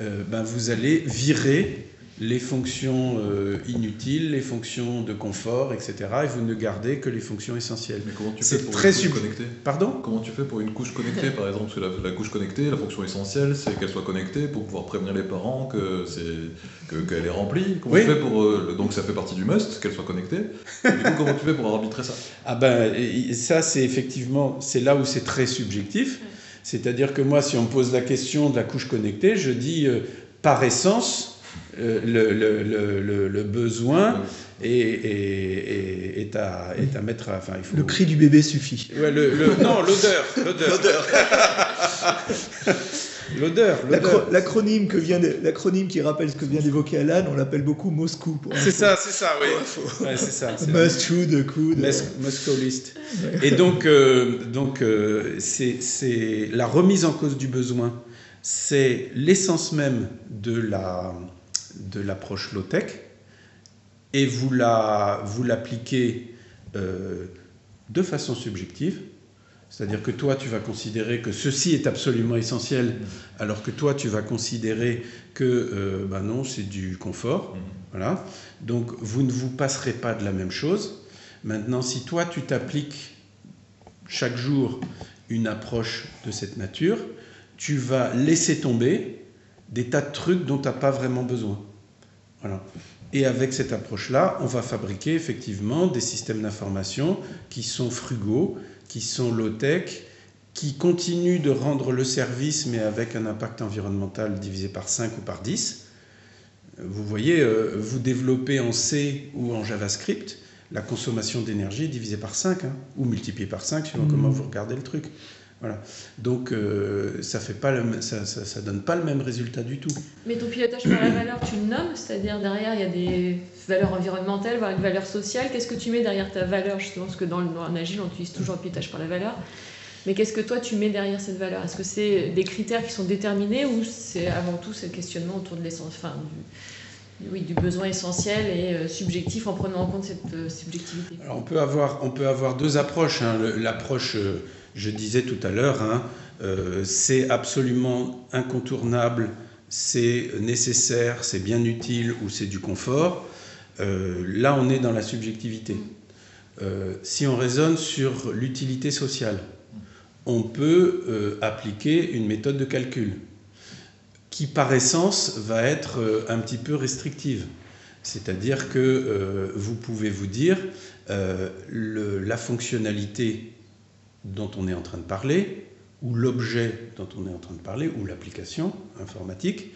euh, ben vous allez virer les fonctions euh, inutiles, les fonctions de confort, etc. Et vous ne gardez que les fonctions essentielles. Mais comment tu fais pour très une couche connectée Pardon? Comment tu fais pour une couche connectée, par exemple? Parce que la, couche connectée, la fonction essentielle, c'est qu'elle soit connectée pour pouvoir prévenir les parents que c'est qu'elle est remplie. Comment tu fais pour euh, donc ça fait partie du must qu'elle soit connectée. du coup, comment tu fais pour arbitrer ça? Ah ben ça c'est effectivement c'est là où c'est très subjectif. C'est-à-dire que moi, si on me pose la question de la couche connectée, je dis euh, par essence, euh, le, besoin est, à, mettre à. Enfin, il faut... Le cri du bébé suffit. non, l'odeur. L'odeur. *laughs* *laughs* L'odeur. L'acronyme que vient l'acronyme qui rappelle ce que vient d'évoquer Alan, on l'appelle beaucoup Moscou. C'est ça, c'est ça, oui. Ouais, c'est ça. Must, should, could. Moscow list. Et donc, euh, donc euh, c'est la remise en cause du besoin. C'est l'essence même de la de l'approche low tech. Et vous la vous l'appliquez euh, de façon subjective c'est-à-dire que toi, tu vas considérer que ceci est absolument essentiel, alors que toi, tu vas considérer que euh, ben non, c'est du confort. Mm. Voilà. Donc, vous ne vous passerez pas de la même chose. Maintenant, si toi, tu t'appliques chaque jour une approche de cette nature, tu vas laisser tomber des tas de trucs dont tu n'as pas vraiment besoin. Voilà. Et avec cette approche-là, on va fabriquer effectivement des systèmes d'information qui sont frugaux, qui sont low-tech, qui continuent de rendre le service, mais avec un impact environnemental divisé par 5 ou par 10. Vous voyez, euh, vous développez en C ou en JavaScript, la consommation d'énergie est divisée par 5, hein, ou multipliée par 5, selon comment mmh. vous regardez le truc. Voilà. Donc euh, ça fait pas ça, ça, donne pas le même résultat du tout. Mais ton pilotage par la valeur, tu le nommes, c'est-à-dire derrière il y a des valeurs environnementales, voire une valeur sociale. Qu'est-ce que tu mets derrière ta valeur justement? Parce que dans le, agile, on utilise toujours le pilotage par la valeur. Mais qu'est-ce que toi tu mets derrière cette valeur? Est-ce que c'est des critères qui sont déterminés ou c'est avant tout ce questionnement autour de l'essence, enfin, du, oui, du besoin essentiel et euh, subjectif en prenant en compte cette euh, subjectivité? Alors on peut avoir, on peut avoir deux approches. hein. L'approche, euh, je disais tout à l'heure, hein, euh, c'est absolument incontournable, c'est nécessaire, c'est bien utile ou c'est du confort. Euh, là, on est dans la subjectivité. Euh, si on raisonne sur l'utilité sociale, on peut appliquer une méthode de calcul qui, par essence, va être un petit peu restrictive. C'est-à-dire que vous pouvez vous dire la fonctionnalité dont on est en train de parler, ou l'objet dont on est en train de parler, ou l'application informatique,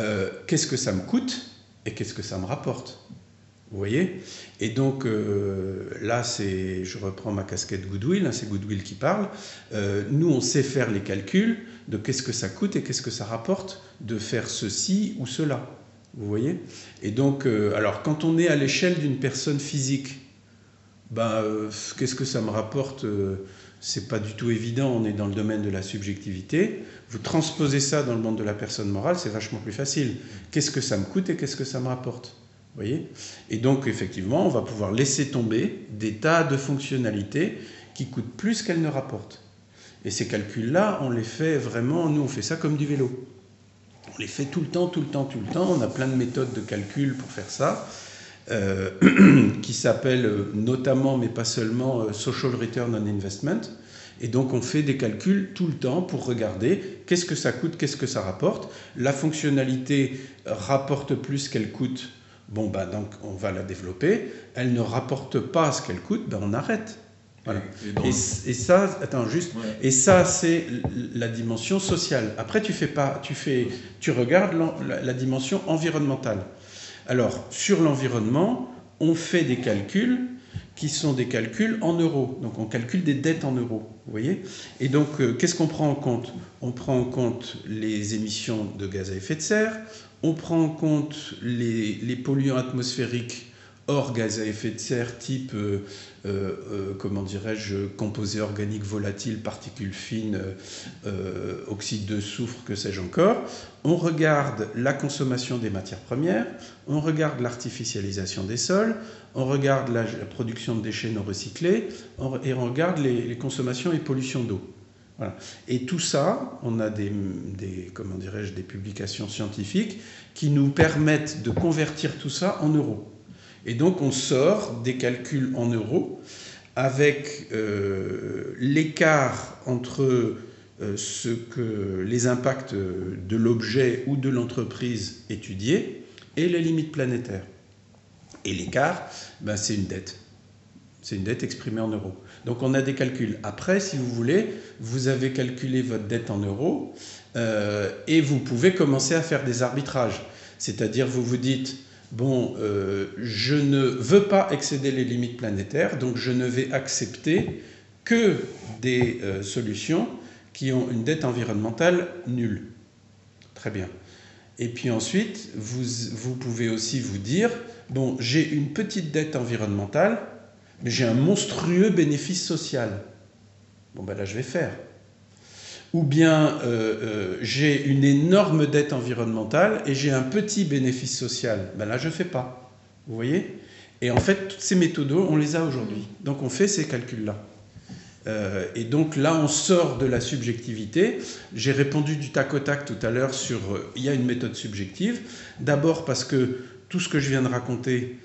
euh, qu'est-ce que ça me coûte et qu'est-ce que ça me rapporte Vous voyez? Et donc euh, là, c'est, je reprends ma casquette Goodwill, hein, c'est Goodwill qui parle. Euh, nous, on sait faire les calculs de qu'est-ce que ça coûte et qu'est-ce que ça rapporte de faire ceci ou cela. Vous voyez? Et donc, alors, quand on est à l'échelle d'une personne physique, ben, qu'est-ce que ça me rapporte C'est pas du tout évident, on est dans le domaine de la subjectivité. Vous transposez ça dans le monde de la personne morale, c'est vachement plus facile. Qu'est-ce que ça me coûte et qu'est-ce que ça me rapporte Vous voyez? Et donc, effectivement, on va pouvoir laisser tomber des tas de fonctionnalités qui coûtent plus qu'elles ne rapportent. Et ces calculs-là, on les fait vraiment, nous, on fait ça comme du vélo. On les fait tout le temps, tout le temps, tout le temps. On a plein de méthodes de calcul pour faire ça, euh, *clears throat* qui s'appellent euh, notamment, mais pas seulement, euh, Social Return on Investment. Et donc on fait des calculs tout le temps pour regarder qu'est-ce que ça coûte, qu'est-ce que ça rapporte. La fonctionnalité rapporte plus qu'elle coûte. Bon, ben donc on va la développer. Elle ne rapporte pas ce qu'elle coûte, ben on arrête. Voilà. Et ça, attends juste, Ouais. et ça, c'est la dimension sociale. Après, tu fais pas, tu fais, tu regardes la dimension environnementale. Alors, sur l'environnement, on fait des calculs qui sont des calculs en euros. Donc, on calcule des dettes en euros. Vous voyez Et donc, euh, qu'est-ce qu'on prend en compte? On prend en compte les émissions de gaz à effet de serre. On prend en compte les, les polluants atmosphériques hors gaz à effet de serre, type euh, euh, euh, comment dirais-je, composés organiques volatiles, particules fines, oxyde de soufre, que sais-je encore. On regarde la consommation des matières premières, on regarde l'artificialisation des sols, on regarde la, production de déchets non recyclés, et on regarde les, consommations et pollutions d'eau. Et tout ça, on a des, comment dirais-je, des publications scientifiques qui nous permettent de convertir tout ça en euros. Et donc on sort des calculs en euros avec euh, l'écart entre euh, ce que les impacts de l'objet ou de l'entreprise étudiée et les limites planétaires. Et l'écart, ben, c'est une dette. C'est une dette exprimée en euros. Donc on a des calculs. Après, si vous voulez, vous avez calculé votre dette en euros euh, et vous pouvez commencer à faire des arbitrages. C'est-à-dire, vous vous dites, bon, euh, je ne veux pas excéder les limites planétaires, donc je ne vais accepter que des euh, solutions qui ont une dette environnementale nulle. Très bien. Et puis ensuite, vous, vous pouvez aussi vous dire, bon, j'ai une petite dette environnementale, mais j'ai un monstrueux bénéfice social. Bon, ben là, je vais faire. Ou bien euh, euh, j'ai une énorme dette environnementale et j'ai un petit bénéfice social. Ben là, je ne fais pas. Vous voyez? Et en fait, toutes ces méthodes, on les a aujourd'hui. Donc, on fait ces calculs-là. Euh, et donc là, on sort de la subjectivité. J'ai répondu du tac au tac tout à l'heure sur il y a une méthode subjective. D'abord parce que tout ce que je viens de raconter,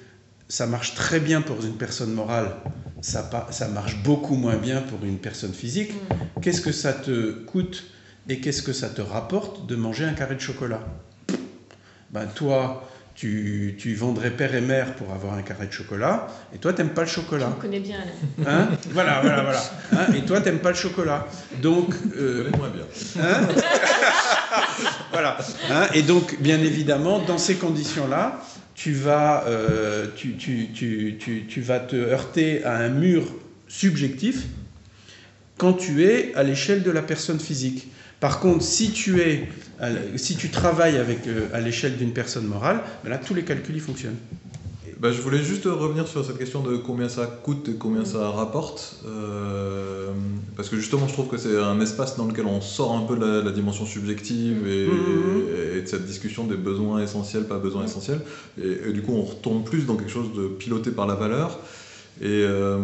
ça marche très bien pour une personne morale, ça, marche beaucoup moins bien pour une personne physique. Qu'est-ce que ça te coûte et qu'est-ce que ça te rapporte de manger un carré de chocolat? Ben, Toi, tu, tu vendrais père et mère pour avoir un carré de chocolat, et toi, t'aimes pas le Je chocolat. me connais bien, Alain. Hein? Voilà, voilà, voilà. Hein? Et toi, t'aimes pas le chocolat. Donc, euh, connais moins bien. Hein? Voilà. Hein, et donc, bien évidemment, dans ces conditions-là, tu vas, euh, tu, tu- tu- tu- vas te heurter à un mur subjectif quand tu es à l'échelle de la personne physique. Par contre, si tu, es, si tu travailles avec, euh, à l'échelle d'une personne morale, ben là, tous les calculs fonctionnent. Bah, je voulais juste revenir sur cette question de combien ça coûte et combien ça rapporte. euh, parce que justement, je trouve que c'est un espace dans lequel on sort un peu de la, la dimension subjective et, Mhm. et de cette discussion des besoins essentiels, pas besoins essentiels. Et, et du coup, on retombe plus dans quelque chose de piloté par la valeur. Et, euh,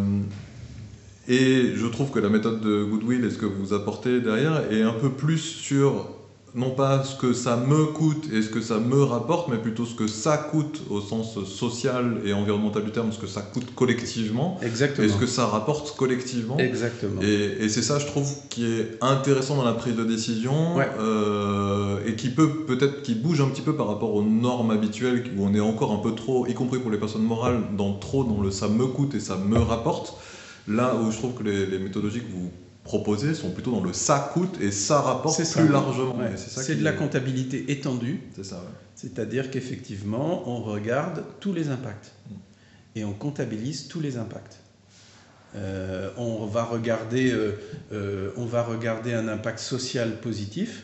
et je trouve que la méthode de Goodwill et ce que vous apportez derrière est un peu plus sur non pas ce que ça me coûte et ce que ça me rapporte, mais plutôt ce que ça coûte au sens social et environnemental du terme, ce que ça coûte collectivement Exactement. et ce que ça rapporte collectivement. Exactement. Et, et c'est ça, je trouve, qui est intéressant dans la prise de décision Ouais. euh, et qui peut peut-être qui bouge un petit peu par rapport aux normes habituelles où on est encore un peu trop, y compris pour les personnes morales, dans trop dans le ça me coûte et ça me rapporte. Là où je trouve que les, les méthodologies que vous proposez sont plutôt dans le ça coûte et ça rapporte plus largement. Ouais. C'est de la comptabilité étendue, C'est ça. ouais. c'est-à-dire qu'effectivement, on regarde tous les impacts et on comptabilise tous les impacts. Euh, on, va regarder, euh, euh, on va regarder un impact social positif,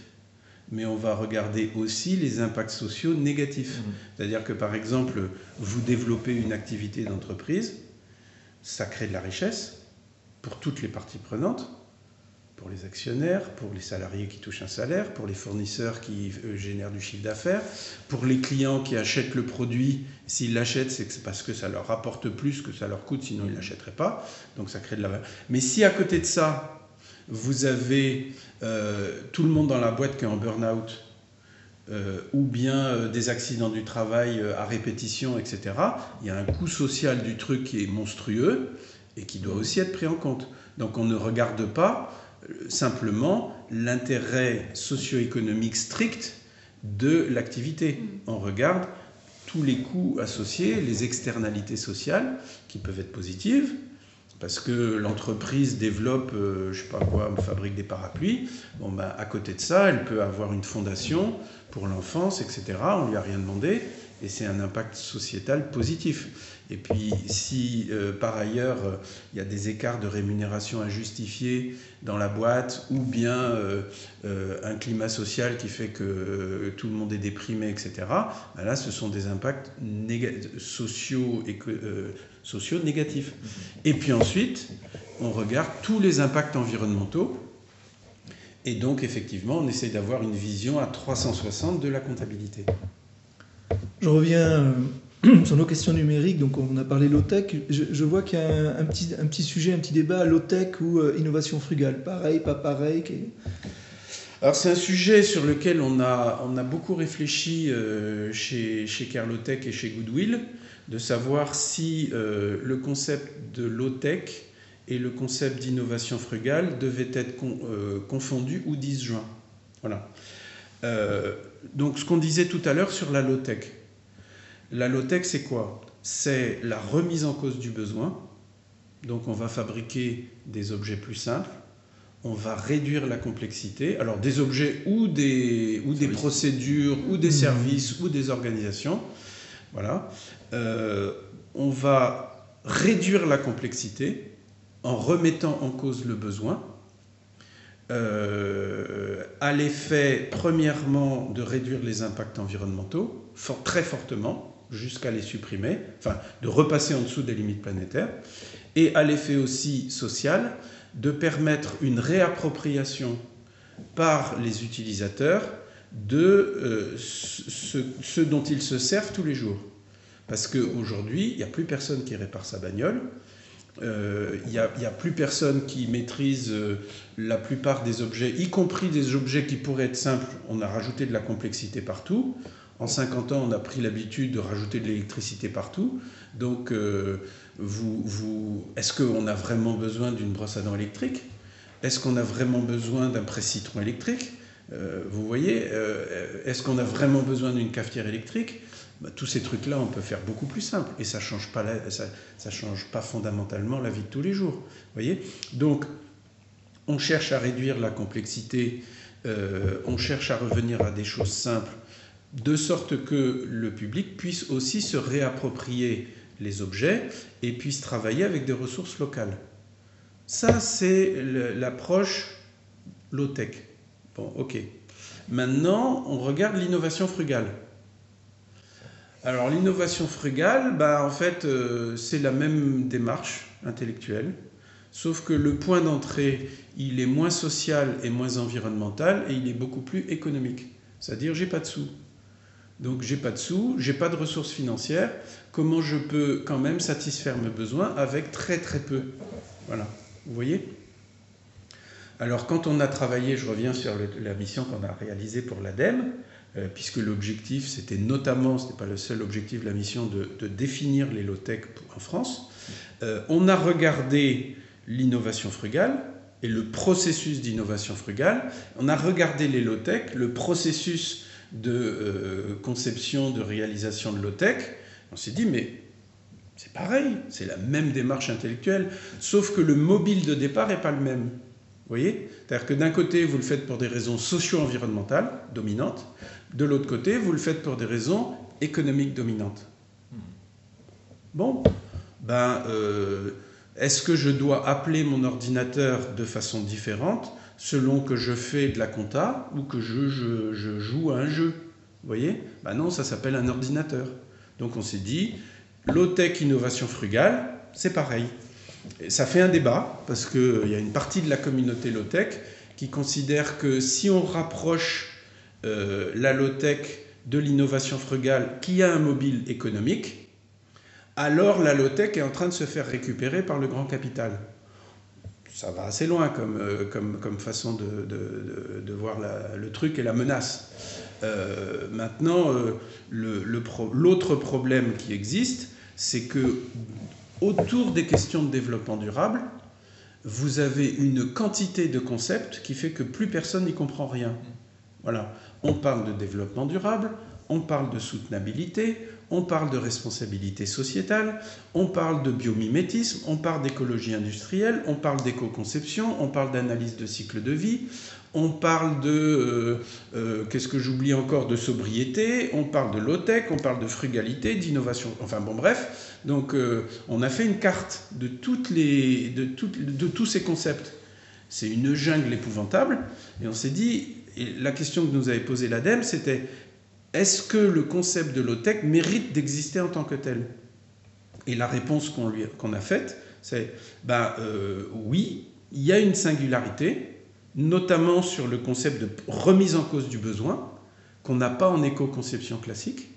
mais on va regarder aussi les impacts sociaux négatifs. Mhm. C'est-à-dire que par exemple, vous développez une activité d'entreprise, ça crée de la richesse pour toutes les parties prenantes, pour les actionnaires, pour les salariés qui touchent un salaire, pour les fournisseurs qui euh, génèrent du chiffre d'affaires, pour les clients qui achètent le produit. S'ils l'achètent, c'est parce que ça leur rapporte plus que ça leur coûte, sinon ils ne l'achèteraient pas. Donc ça crée de la valeur. Mais si à côté de ça, vous avez euh, tout le monde dans la boîte qui est en burn-out, euh, ou bien des accidents du travail à répétition, etc., il y a un coût social du truc qui est monstrueux et qui doit aussi être pris en compte. Donc on ne regarde pas simplement l'intérêt socio-économique strict de l'activité. On regarde tous les coûts associés, les externalités sociales qui peuvent être positives, parce que l'entreprise développe, euh, je sais pas quoi, fabrique des parapluies. Bon, ben, à côté de ça, elle peut avoir une fondation pour l'enfance, etc. On lui a rien demandé, et c'est un impact sociétal positif. Et puis, si euh, par ailleurs il y a des écarts de rémunération injustifiés dans la boîte, ou bien euh, euh, un climat social qui fait que tout le monde est déprimé, etc., ben là, ce sont des impacts sociaux, et sociaux négatifs. Et puis ensuite, on regarde tous les impacts environnementaux. Et donc, effectivement, on essaye d'avoir une vision à 360 de la comptabilité. Je reviens *clears throat* sur nos questions numériques. Donc, on a parlé low-tech. Je, vois qu'il y a un, petit, sujet, un petit débat low-tech ou euh, innovation frugale. Pareil, pas pareil. Alors, c'est un sujet sur lequel on a, beaucoup réfléchi euh, chez, chez et chez Goodwill, de savoir si euh, le concept de low-tech et le concept d'innovation frugale devaient être con- confondus ou disjoints. Voilà. Donc, ce qu'on disait tout à l'heure sur la low-tech. La low-tech, c'est quoi? C'est la remise en cause du besoin. Donc, on va fabriquer des objets plus simples. On va réduire la complexité. Alors, des objets ou des, ou des procédures, ou des Mhm. services, ou des organisations. Voilà. Euh, on va réduire la complexité en remettant en cause le besoin. Euh, à l'effet, premièrement, de réduire les impacts environnementaux, fort- très fortement, jusqu'à les supprimer, enfin, de repasser en dessous des limites planétaires, et à l'effet aussi social, de permettre une réappropriation par les utilisateurs de euh, ce, dont ils se servent tous les jours. Parce qu'aujourd'hui, il n'y a plus personne qui répare sa bagnole, euh, il n'y a plus personne qui maîtrise euh, la plupart des objets, y compris des objets qui pourraient être simples. On a rajouté de la complexité partout. En 50 ans, on a pris l'habitude de rajouter de l'électricité partout. Donc, euh, vous, est-ce qu'on a vraiment besoin d'une brosse à dents électrique? Est-ce qu'on a vraiment besoin d'un presse-citron électrique? Euh, Vous voyez, euh, est-ce qu'on a vraiment besoin d'une cafetière électrique? Bah, Tous ces trucs-là, on peut faire beaucoup plus simple. Et ça change, pas fondamentalement la vie de tous les jours. Voyez? Donc, on cherche à réduire la complexité, on cherche à revenir à des choses simples, de sorte que le public puisse aussi se réapproprier les objets et puisse travailler avec des ressources locales. Ça, c'est l'approche low-tech. Bon, ok. Maintenant, on regarde l'innovation frugale. Alors l'innovation frugale, bah, en fait, euh, c'est la même démarche intellectuelle, sauf que le point d'entrée, il est moins social et moins environnemental, et il est beaucoup plus économique. C'est-à-dire, j'ai pas de sous. Donc j'ai pas de sous, j'ai pas de ressources financières. Comment je peux quand même satisfaire mes besoins avec très très peu? Voilà, vous voyez? Alors quand on a travaillé, je reviens sur la mission qu'on a réalisée pour l'ADEME, euh, puisque l'objectif c'était notamment, ce n'est pas le seul objectif de la mission, de, définir les low-tech en France, euh, on a regardé l'innovation frugale et le processus d'innovation frugale, on a regardé les low-tech, le processus de euh, conception, de réalisation de low-tech, on s'est dit, mais c'est pareil, c'est la même démarche intellectuelle, sauf que le mobile de départ n'est pas le même. Vous voyez? C'est-à-dire que d'un côté, vous le faites pour des raisons socio-environnementales dominantes, de l'autre côté, vous le faites pour des raisons économiques dominantes. Bon, ben, euh, est-ce que je dois appeler mon ordinateur de façon différente selon que je fais de la compta ou que je, joue à un jeu. Vous voyez? Ben non, ça s'appelle un ordinateur. Donc on s'est dit, low-tech innovation frugale, c'est pareil. ça fait un débat, parce qu'il y a une partie de la communauté low-tech qui considère que si on rapproche euh, la low-tech de l'innovation frugale qui a un mobile économique, alors la low-tech est en train de se faire récupérer par le grand capital ça va assez loin comme, euh, façon de, voir le truc et la menace. Euh, maintenant, euh, l'autre problème qui existe, c'est que autour des questions de développement durable, vous avez une quantité de concepts qui fait que plus personne n'y comprend rien. Voilà. On parle de développement durable, on parle de soutenabilité, on parle de responsabilité sociétale, on parle de biomimétisme, on parle d'écologie industrielle, on parle d'éco-conception, on parle d'analyse de cycle de vie, on parle de, euh, euh, qu'est-ce que j'oublie encore, de sobriété, on parle de low-tech, on parle de frugalité, d'innovation, enfin bon bref, donc euh, on a fait une carte de, toutes les, de, tous ces concepts. C'est une jungle épouvantable, et on s'est dit, la question que nous avait posée l'ADEME, c'était est-ce que le concept de low-tech mérite d'exister en tant que tel? Et la réponse qu'on a faite, c'est ben, oui, il y a une singularité, notamment sur le concept de remise en cause du besoin, qu'on n'a pas en éco-conception classique.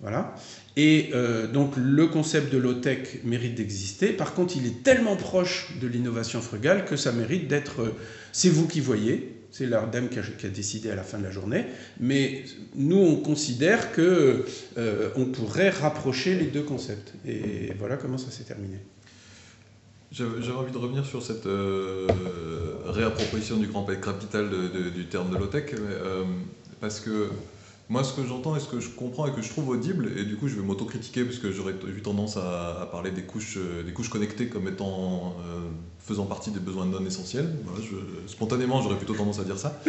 Voilà. Et euh, donc le concept de low-tech mérite d'exister. Par contre, il est tellement proche de l'innovation frugale que ça mérite d'être. Euh, c'est vous qui voyez, c'est l'ARDEM qui, qui, a décidé à la fin de la journée. Mais nous, on considère que euh, on pourrait rapprocher les deux concepts. Et voilà comment ça s'est terminé. J'avais envie de revenir sur cette euh, réappropriation du grand capital du terme de low-tech, euh, parce que moi, ce que j'entends et ce que je comprends et que je trouve audible, et du coup, je vais m'autocritiquer parce que j'aurais eu tendance à, parler des couches, euh, des couches connectées comme étant euh, faisant partie des besoins non essentiels. spontanément, j'aurais plutôt tendance à dire ça.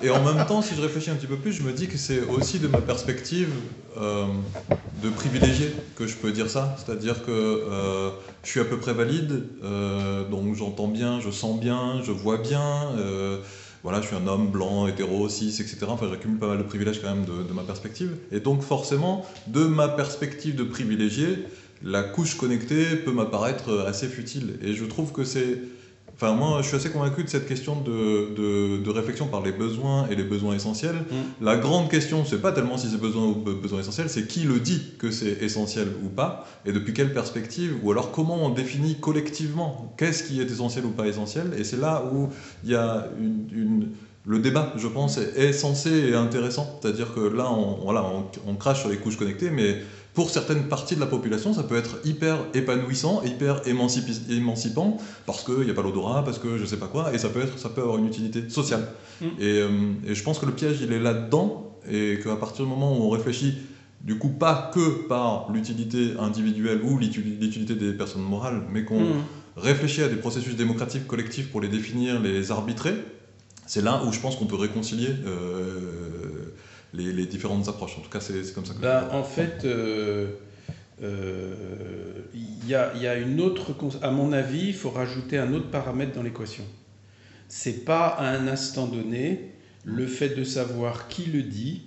Et en même temps, si je réfléchis un petit peu plus, je me dis que c'est aussi de ma perspective euh, de privilégié que je peux dire ça. C'est-à-dire que je suis à peu près valide, donc j'entends bien, je sens bien, je vois bien voilà, je suis un homme blanc, hétéro, cis, etc. Enfin, j'accumule pas mal de privilèges quand même de, ma perspective. Et donc, forcément, de ma perspective de privilégié, la couche connectée peut m'apparaître assez futile. Et je trouve que c'est Enfin, moi, je suis assez convaincu de cette question de, de, réflexion par les besoins et les besoins essentiels. Mm. La grande question, c'est pas tellement si c'est besoin ou besoin essentiel, c'est qui le dit que c'est essentiel ou pas, et depuis quelle perspective, ou alors comment on définit collectivement qu'est-ce qui est essentiel ou pas essentiel. Et c'est là où il y a une, le débat, je pense, est, censé et intéressant. C'est-à-dire que là, on, voilà, on, on, crache sur les couches connectées, mais pour certaines parties de la population, ça peut être hyper épanouissant, hyper émancipant, parce qu'il n'y a pas l'odorat, parce que je sais pas quoi, et ça peut, être, ça peut avoir une utilité sociale. Mm. Euh, et, je pense que le piège, il est là-dedans, et qu'à partir du moment où on réfléchit, du coup, pas que par l'utilité individuelle ou l'utilité des personnes morales, mais qu'on mm. réfléchit à des processus démocratiques collectifs pour les définir, les arbitrer, c'est là où je pense qu'on peut réconcilier euh, les, différentes approches. En tout cas, c'est comme ça que bah, En fait, euh, euh, il y, a, une autre. À mon avis, il faut rajouter un autre paramètre dans l'équation. C'est pas à un instant donné le fait de savoir qui le dit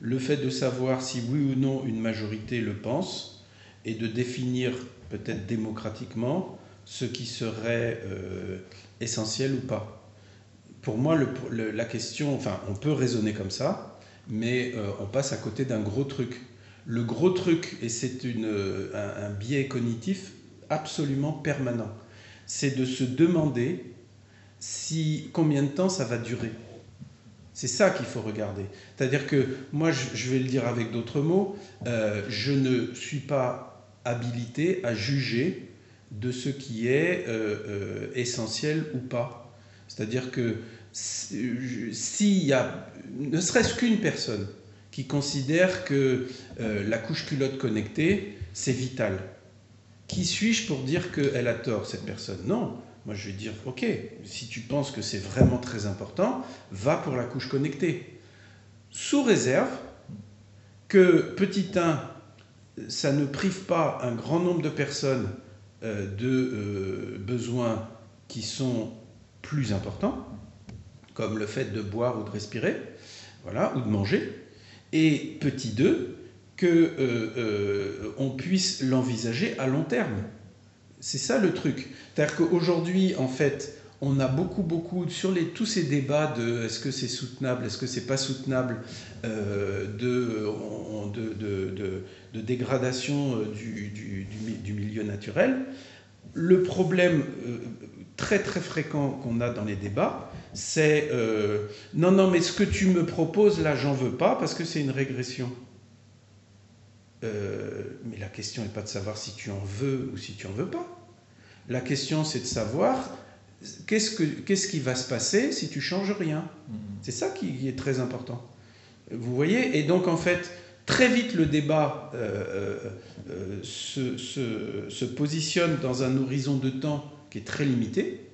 le fait de savoir si oui ou non une majorité le pense et de définir peut-être démocratiquement ce qui serait euh, essentiel ou pas. Pour moi, la question, enfin, on peut raisonner comme ça, mais euh, on passe à côté d'un gros truc. Le gros truc, et c'est un, un biais cognitif absolument permanent, c'est de se demander si combien de temps ça va durer. C'est ça qu'il faut regarder. C'est-à-dire que moi, je vais le dire avec d'autres mots, euh, je ne suis pas habilité à juger de ce qui est euh, euh, essentiel ou pas. C'est-à-dire que s'il y a ne serait-ce qu'une personne qui considère que la couche culotte connectée, c'est vital, qui suis-je pour dire qu'elle a tort, cette personne? Non. Moi, je vais dire, ok, si tu penses que c'est vraiment très important, va pour la couche connectée. Sous réserve que, petit 1, ça ne prive pas un grand nombre de personnes euh, de euh, besoins qui sont plus importants, comme le fait de boire ou de respirer, voilà, ou de manger. Et petit 2, qu'on euh, puisse l'envisager à long terme. C'est ça le truc. C'est-à-dire qu'aujourd'hui, en fait, on a beaucoup, beaucoup, sur tous ces débats de est-ce que c'est soutenable, est-ce que c'est pas soutenable, euh, de, dégradation euh, du, milieu naturel, le problème euh, très, très fréquent qu'on a dans les débats, c'est non, non, mais ce que tu me proposes là, j'en veux pas parce que c'est une régression. mais la question n'est pas de savoir si tu en veux ou si tu en veux pas. La question, c'est de savoir qu'est-ce, que, qu'est-ce qui va se passer si tu changes rien. Mm-hmm. C'est ça qui est très important. Vous voyez? Et donc, en fait, très vite, le débat euh, euh, se, se, positionne dans un horizon de temps qui est très limité.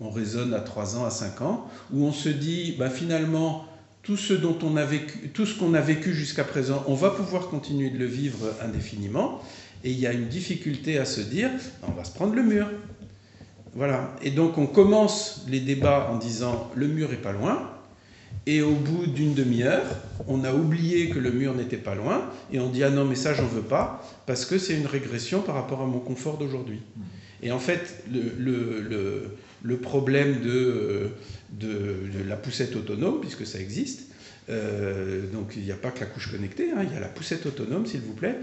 On raisonne à 3 ans, à 5 ans, où on se dit, bah, finalement, tout ce, dont on a vécu, tout ce qu'on a vécu jusqu'à présent, on va pouvoir continuer de le vivre indéfiniment. Et il y a une difficulté à se dire, on va se prendre le mur. Voilà. Et donc on commence les débats en disant, le mur est pas loin. Et au bout d'une demi-heure, on a oublié que le mur n'était pas loin. Et on dit, ah non, mais ça, j'en veux pas, parce que c'est une régression par rapport à mon confort d'aujourd'hui. Et en fait, le, problème de, la poussette autonome, puisque ça existe, euh, donc il n'y a pas que la couche connectée, hein, il y a la poussette autonome, s'il vous plaît.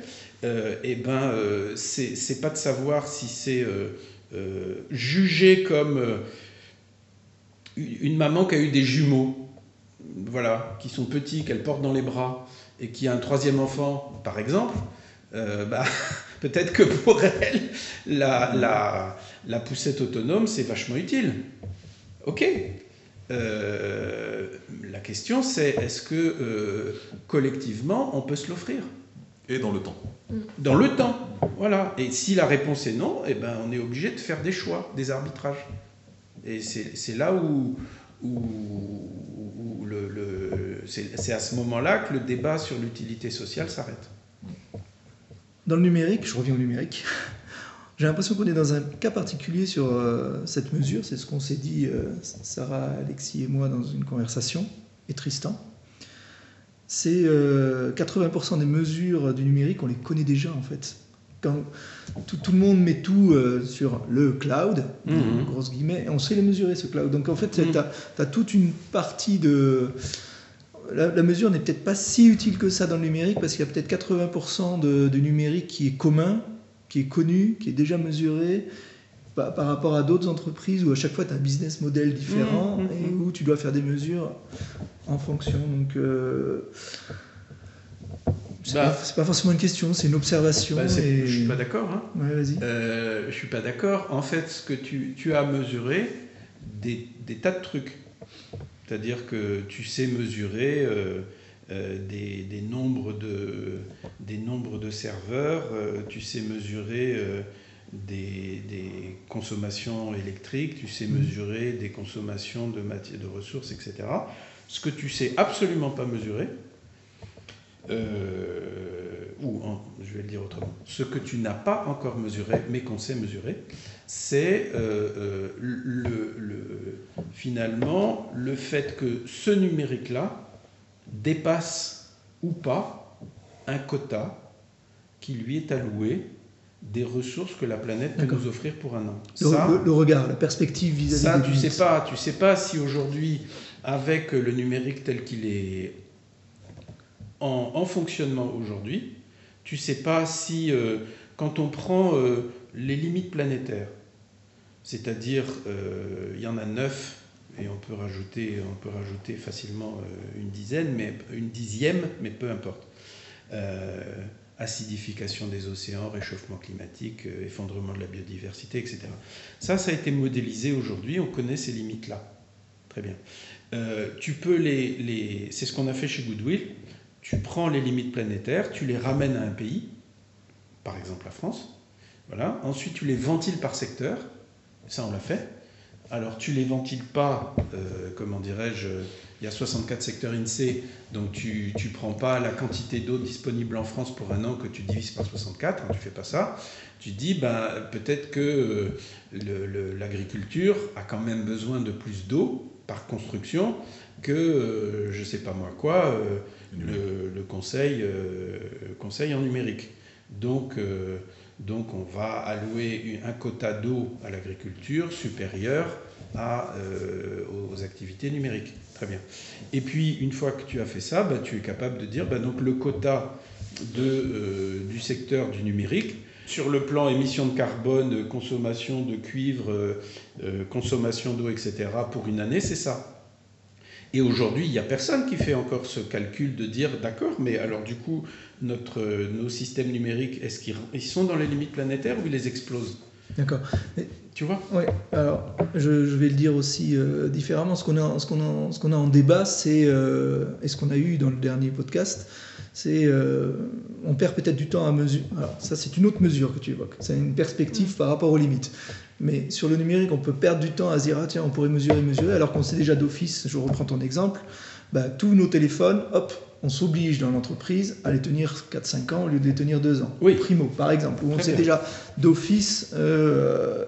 Euh, et ben, euh, c'est pas de savoir si c'est jugé comme une maman qui a eu des jumeaux, voilà, qui sont petits, qu'elle porte dans les bras, et qui a un troisième enfant, par exemple. bah, *laughs* peut-être que pour elle, la, la, la poussette autonome, c'est vachement utile. Ok, euh, la question c'est est-ce que euh, collectivement on peut se l'offrir? Et dans le temps. Dans le temps, voilà. Et si la réponse est non, eh ben, on est obligé de faire des choix, des arbitrages. Et c'est là où, où, c'est à ce moment-là que le débat sur l'utilité sociale s'arrête. Dans le numérique, je reviens au numérique, *laughs* j'ai l'impression qu'on est dans un cas particulier sur euh, cette mesure. C'est ce qu'on s'est dit, euh, Sarah, Alexis et moi, dans une conversation, et Tristan. C'est 80% euh, des mesures du numérique, on les connaît déjà en fait. Quand tout, le monde met tout sur le cloud, mmh. grosses guillemets, et on sait les mesurer ce cloud. Donc en fait, tu as, toute une partie de. La, mesure n'est peut-être pas si utile que ça dans le numérique parce qu'il y a peut-être 80% de, de numérique qui est commun qui est connu, qui est déjà mesuré par, rapport à d'autres entreprises où à chaque fois tu as un business model différent mmh, et où tu dois faire des mesures en fonction. Donc, euh, c'est bah, pas, forcément une question, c'est une observation. Bah, Je suis pas d'accord. Hein. Ouais, vas-y. Euh, je suis pas d'accord. En fait, ce que tu, tu as mesuré, des, des, tas de trucs. C'est-à-dire que tu sais mesurer. Euh, euh, des, nombres de, des nombres de serveurs, tu sais mesurer des, consommations électriques, tu sais mm. mesurer des consommations de, de ressources, etc. Ce que tu sais absolument pas mesurer, ou je vais le dire autrement, ce que tu n'as pas encore mesuré, mais qu'on sait mesurer, c'est le, finalement le fait que ce numérique-là, dépasse ou pas un quota qui lui est alloué des ressources que la planète peut nous offrir pour un an. Le, Ça, le- le regard, la perspective vis-à-vis ça, des tu sais pas, tu sais pas si aujourd'hui, avec le numérique tel qu'il est en, en fonctionnement aujourd'hui, tu sais pas si euh, quand on prend euh, les limites planétaires, c'est-à-dire euh, il y en a neuf et on peut rajouter, on peut rajouter facilement une dizaine, mais une dixième, mais peu importe. Acidification des océans, réchauffement climatique, effondrement de la biodiversité, etc. Ça, ça a été modélisé aujourd'hui, on connaît ces limites-là. Très bien. Tu peux les, les... C'est ce qu'on a fait chez Goodwill. Tu prends les limites planétaires, tu les ramènes à un pays, par exemple la France. Voilà. Ensuite, tu les ventiles par secteur. Ça, on l'a fait. Alors, tu les ventiles pas, euh, comment dirais-je, il y a 64 secteurs INSEE, donc tu ne prends pas la quantité d'eau disponible en France pour un an que tu divises par 64, hein, tu fais pas ça. Tu dis, ben, peut-être que euh, l'agriculture a quand même besoin de plus d'eau par construction que, euh, je sais pas moi quoi, euh, le, le conseil, euh, conseil en numérique. Donc, euh, donc on va allouer un quota d'eau à l'agriculture supérieur à, euh, aux activités numériques. Très bien. Et puis, une fois que tu as fait ça, bah, tu es capable de dire, bah, donc le quota de, du secteur du numérique, sur le plan émissions de carbone, consommation de cuivre, consommation d'eau, etc., pour une année, c'est ça. Et aujourd'hui, il n'y a personne qui fait encore ce calcul de dire, d'accord, mais alors du coup, notre, nos systèmes numériques, est-ce qu'ils ils sont dans les limites planétaires ou ils les explosent? D'accord. Tu vois? Oui, alors je, je vais le dire aussi euh, différemment. Ce qu'on a, ce qu'on a, ce qu'on a en débat, c'est, euh, et ce qu'on a eu dans le dernier podcast, c'est euh, on perd peut-être du temps à mesurer. Alors ça, c'est une autre mesure que tu évoques. C'est une perspective par rapport aux limites. Mais sur le numérique, on peut perdre du temps à se dire, ah, tiens, on pourrait mesurer, mesurer, alors qu'on sait déjà d'office, je reprends ton exemple, bah, tous nos téléphones, hop, on s'oblige dans l'entreprise à les tenir 4-5 ans au lieu de les tenir 2 ans. Oui. Primo, par exemple, où on Très sait bien. déjà d'office, euh,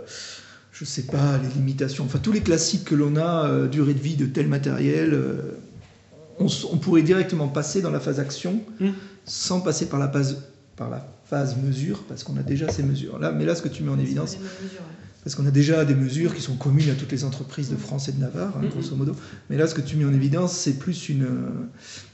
je sais pas, les limitations, enfin tous les classiques que l'on a, euh, durée de vie de tel matériel, euh, on, pourrait directement passer dans la phase action Mm. sans passer par la phase, par la phase mesure, parce qu'on a déjà ces mesures. Là, mais là, ce que tu mets en évidence, Parce qu'on a déjà des mesures qui sont communes à toutes les entreprises de France et de Navarre, hein, Mhm. grosso modo. Mais là, ce que tu mets en évidence, c'est plus une, euh,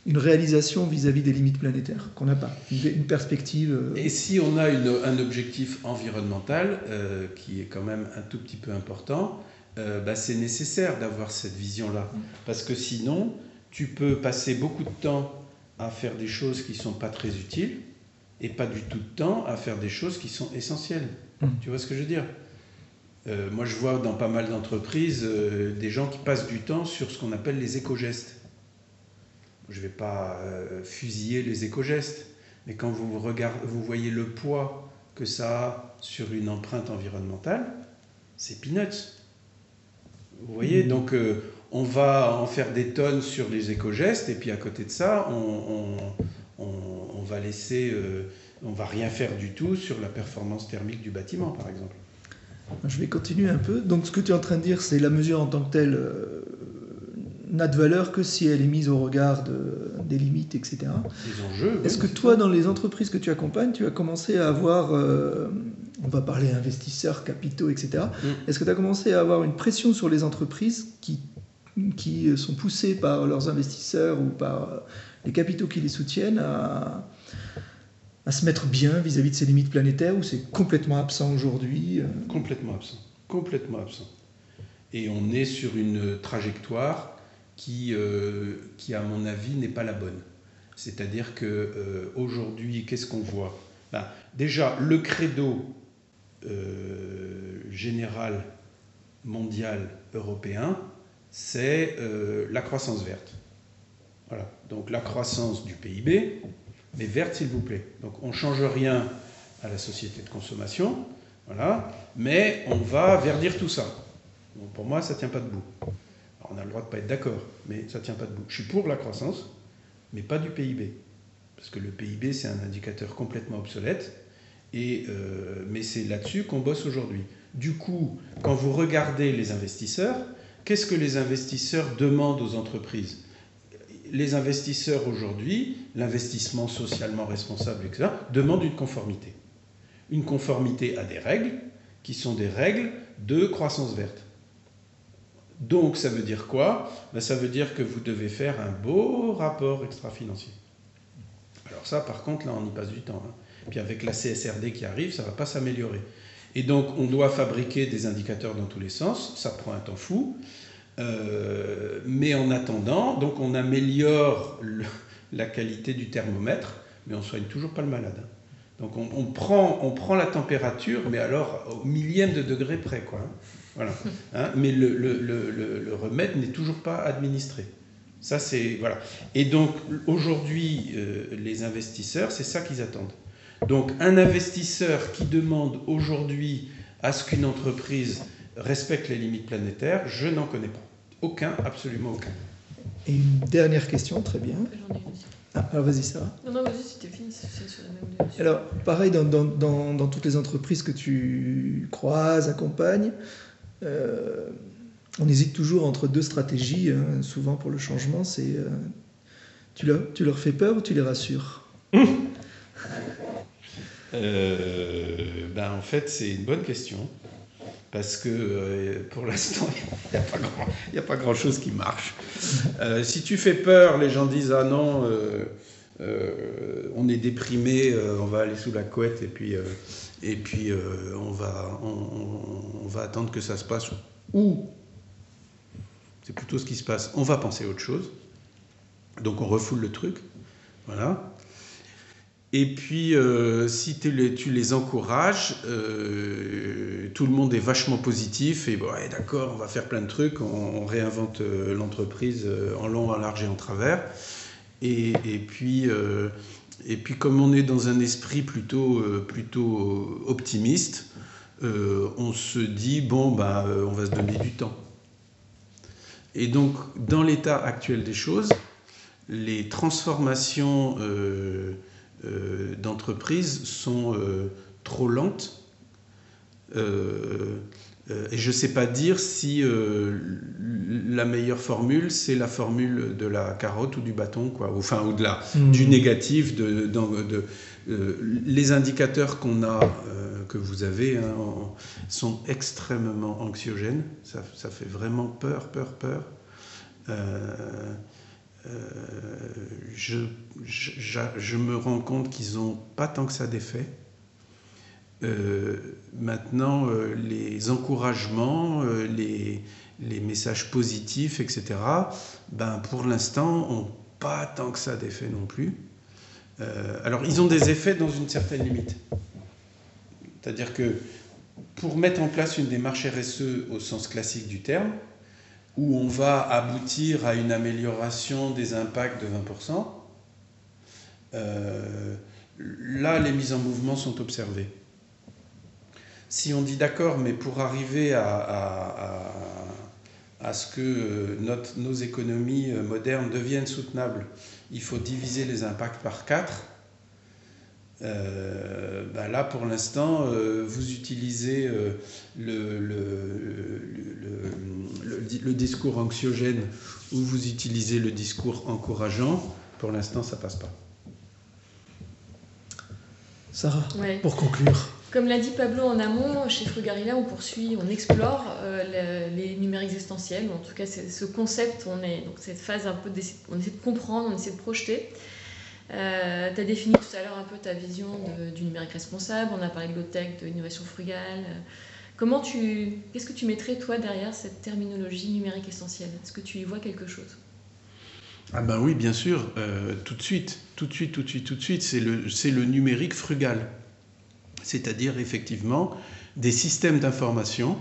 une réalisation vis-à-vis des limites planétaires qu'on n'a pas, une, une perspective. euh, Et si on a une- un objectif environnemental euh, qui est quand même un tout petit peu important, euh, bah, c'est nécessaire d'avoir cette vision-là. Parce que sinon, tu peux passer beaucoup de temps à faire des choses qui ne sont pas très utiles et pas du tout de temps à faire des choses qui sont essentielles. Mm. Tu vois ce que je veux dire? Euh, Moi, je vois dans pas mal d'entreprises euh, des gens qui passent du temps sur ce qu'on appelle les éco-gestes. Je ne vais pas euh, fusiller les éco-gestes, mais quand vous, regardez, vous voyez le poids que ça a sur une empreinte environnementale, c'est peanuts. Vous voyez, Mhm. donc on va en faire des tonnes sur les éco-gestes, et puis à côté de ça, on, on- on- on va laisser, on va rien faire du tout sur la performance thermique du bâtiment, par exemple. Je vais continuer un peu. Donc, ce que tu es en train de dire, c'est la mesure en tant que telle euh, n'a de valeur que si elle est mise au regard de- des limites, etc. Les enjeux. Est-ce oui, que toi, ça. dans les entreprises que tu accompagnes, tu as commencé à avoir, euh, on va parler investisseurs, capitaux, etc. Mm. Est-ce que tu as commencé à avoir une pression sur les entreprises qui, qui sont poussées par leurs investisseurs ou par euh, les capitaux qui les soutiennent à, à se mettre bien vis-à-vis de ces limites planétaires ou c'est complètement absent aujourd'hui euh, Complètement absent. Complètement absent. Et on est sur une trajectoire qui, euh, qui à mon avis, n'est pas la bonne. C'est-à-dire que euh, aujourd'hui, qu'est-ce qu'on voit? Ben, Déjà, le credo général, mondial, européen, c'est la croissance verte. Voilà. Donc la croissance du PIB, mais verte s'il vous plaît. Donc on ne change rien à la société de consommation, voilà, mais on va verdir tout ça. Pour moi, ça ne tient pas debout. On a le droit de ne pas être d'accord, mais ça ne tient pas debout. Je suis pour la croissance, mais pas du PIB. Parce que le PIB, c'est un indicateur complètement obsolète, et, euh, mais c'est là-dessus qu'on bosse aujourd'hui. Du coup, quand vous regardez les investisseurs, qu'est-ce que les investisseurs demandent aux entreprises? Les investisseurs aujourd'hui, l'investissement socialement responsable, etc., demandent une conformité. Une conformité à des règles qui sont des règles de croissance verte. Donc ça veut dire quoi? Ben, Ça veut dire que vous devez faire un beau rapport extra-financier. Alors ça, par contre, là, on y passe du temps. Hein. Puis avec la CSRD qui arrive, ça ne va pas s'améliorer. Et donc, on doit fabriquer des indicateurs dans tous les sens. Ça prend un temps fou. Euh, mais en attendant, donc on améliore la qualité du thermomètre, mais on ne soigne toujours pas le malade. Hein. Donc on, prend, on prend la température, mais alors au millième de degré près. Quoi, hein. voilà. Hein. mais le, le, le, remède n'est toujours pas administré. Ça, c'est. Voilà. Et donc aujourd'hui, euh, les investisseurs, c'est ça qu'ils attendent. Donc un investisseur qui demande aujourd'hui à ce qu'une entreprise respecte les limites planétaires, je n'en connais pas. Aucun, absolument aucun. Et une dernière question, très bien. Ah, alors vas-y, Sarah. Non, non, vas-y, c'était fini, c'est sur la même Alors, pareil, dans, dans, dans, toutes les entreprises que tu croises, accompagnes, euh, on hésite toujours entre deux stratégies, hein, souvent pour le changement, c'est euh, tu, leur, tu leur fais peur ou tu les rassures? Euh, ben, En fait, c'est une bonne question parce que euh, pour l'instant, *laughs* il n'y a, pas grand, chose qui marche. Euh, si tu fais peur, les gens disent Ah non, euh, on est déprimé, on va aller sous la couette et puis, et puis on, va, on, va attendre que ça se passe. Ou, c'est plutôt ce qui se passe, on va penser autre chose. Donc on refoule le truc. Voilà. Et puis, euh, si tu les, encourages, euh, tout le monde est vachement positif et ouais, d'accord, on va faire plein de trucs, on, réinvente euh, l'entreprise en long, en large et en travers. Et, et puis, et puis, comme on est dans un esprit plutôt, plutôt optimiste, on se dit, bon, bah, on va se donner du temps. Et donc, dans l'état actuel des choses, les transformations euh, d'entreprises sont euh, trop lentes. Euh, et je ne sais pas dire si la meilleure formule, c'est la formule de la carotte ou du bâton, quoi. Enfin, ou de la, hmm. du négatif. De, de les indicateurs qu'on a, que vous avez, hein, sont extrêmement anxiogènes. Ça, ça, fait vraiment peur, peur, peur. Euh, je, je, me rends compte qu'ils n'ont pas tant que ça d'effet. Euh, maintenant, euh, les encouragements, les, les, messages positifs, etc., ben, pour l'instant, n'ont pas tant que ça d'effet non plus. alors, ils ont des effets dans une certaine limite. C'est-à-dire que pour mettre en place une démarche RSE au sens classique du terme, où on va aboutir à une amélioration des impacts de 20%, euh, là, les mises en mouvement sont observées. Si on dit d'accord, mais pour arriver à, ce que euh, nos économies euh, modernes deviennent soutenables, il faut diviser les impacts par 4, euh, bah là, pour l'instant, euh, vous utilisez euh, le, le, discours anxiogène ou vous utilisez le discours encourageant. Pour l'instant, ça passe pas. Sarah, pour conclure. Comme l'a dit Pablo en amont, chez Frugarilla, on poursuit, on explore les numériques existentiels. En tout cas, ce concept, on est donc cette phase un peu, on essaie de comprendre, on essaie de projeter. Euh, tu as défini tout à l'heure un peu ta vision du numérique responsable, on a parlé de low-tech, de l'innovation frugale. Comment tu, qu'est-ce que tu mettrais toi derrière cette terminologie numérique essentielle? Est-ce que tu y vois quelque chose? Ah ben oui, bien sûr, euh, tout de suite, tout de suite, tout de suite, tout de suite, c'est le, c'est le numérique frugal. C'est-à-dire effectivement des systèmes d'information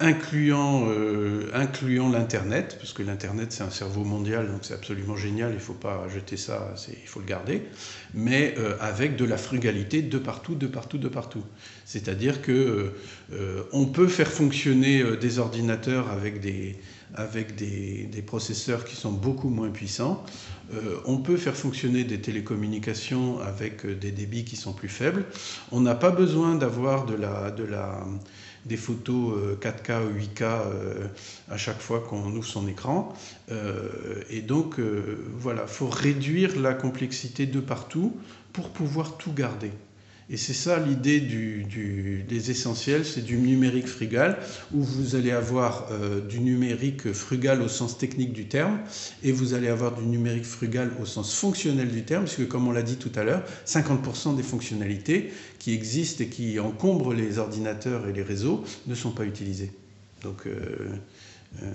incluant, euh, incluant l'Internet, parce que l'Internet c'est un cerveau mondial, donc c'est absolument génial, il ne faut pas jeter ça, il faut le garder, mais euh, avec de la frugalité de partout, de partout, de partout. C'est-à-dire que euh, on peut faire fonctionner des ordinateurs avec des, avec des, des, processeurs qui sont beaucoup moins puissants. on peut faire fonctionner des télécommunications avec des débits qui sont plus faibles. On n'a pas besoin d'avoir de la, de la des photos 4K ou 8K à chaque fois qu'on ouvre son écran. et donc, voilà, il faut réduire la complexité de partout pour pouvoir tout garder. Et c'est ça l'idée des essentiels, c'est du numérique frugal, où vous allez avoir euh, du numérique frugal au sens technique du terme, et vous allez avoir du numérique frugal au sens fonctionnel du terme, puisque comme on l'a dit tout à l'heure, 50% des fonctionnalités qui existent et qui encombrent les ordinateurs et les réseaux ne sont pas utilisées. Donc, euh, euh,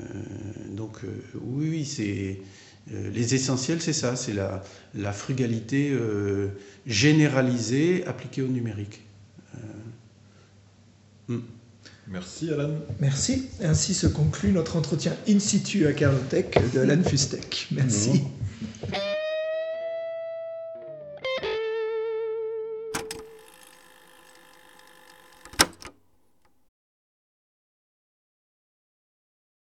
donc oui, oui, c'est les essentiels, c'est ça, c'est la, frugalité euh, généralisée appliquée au numérique. Euh, hmm. Merci Alan. Merci. Ainsi se conclut notre entretien in situ à Carlotech de Alan Fustek. Merci. *laughs*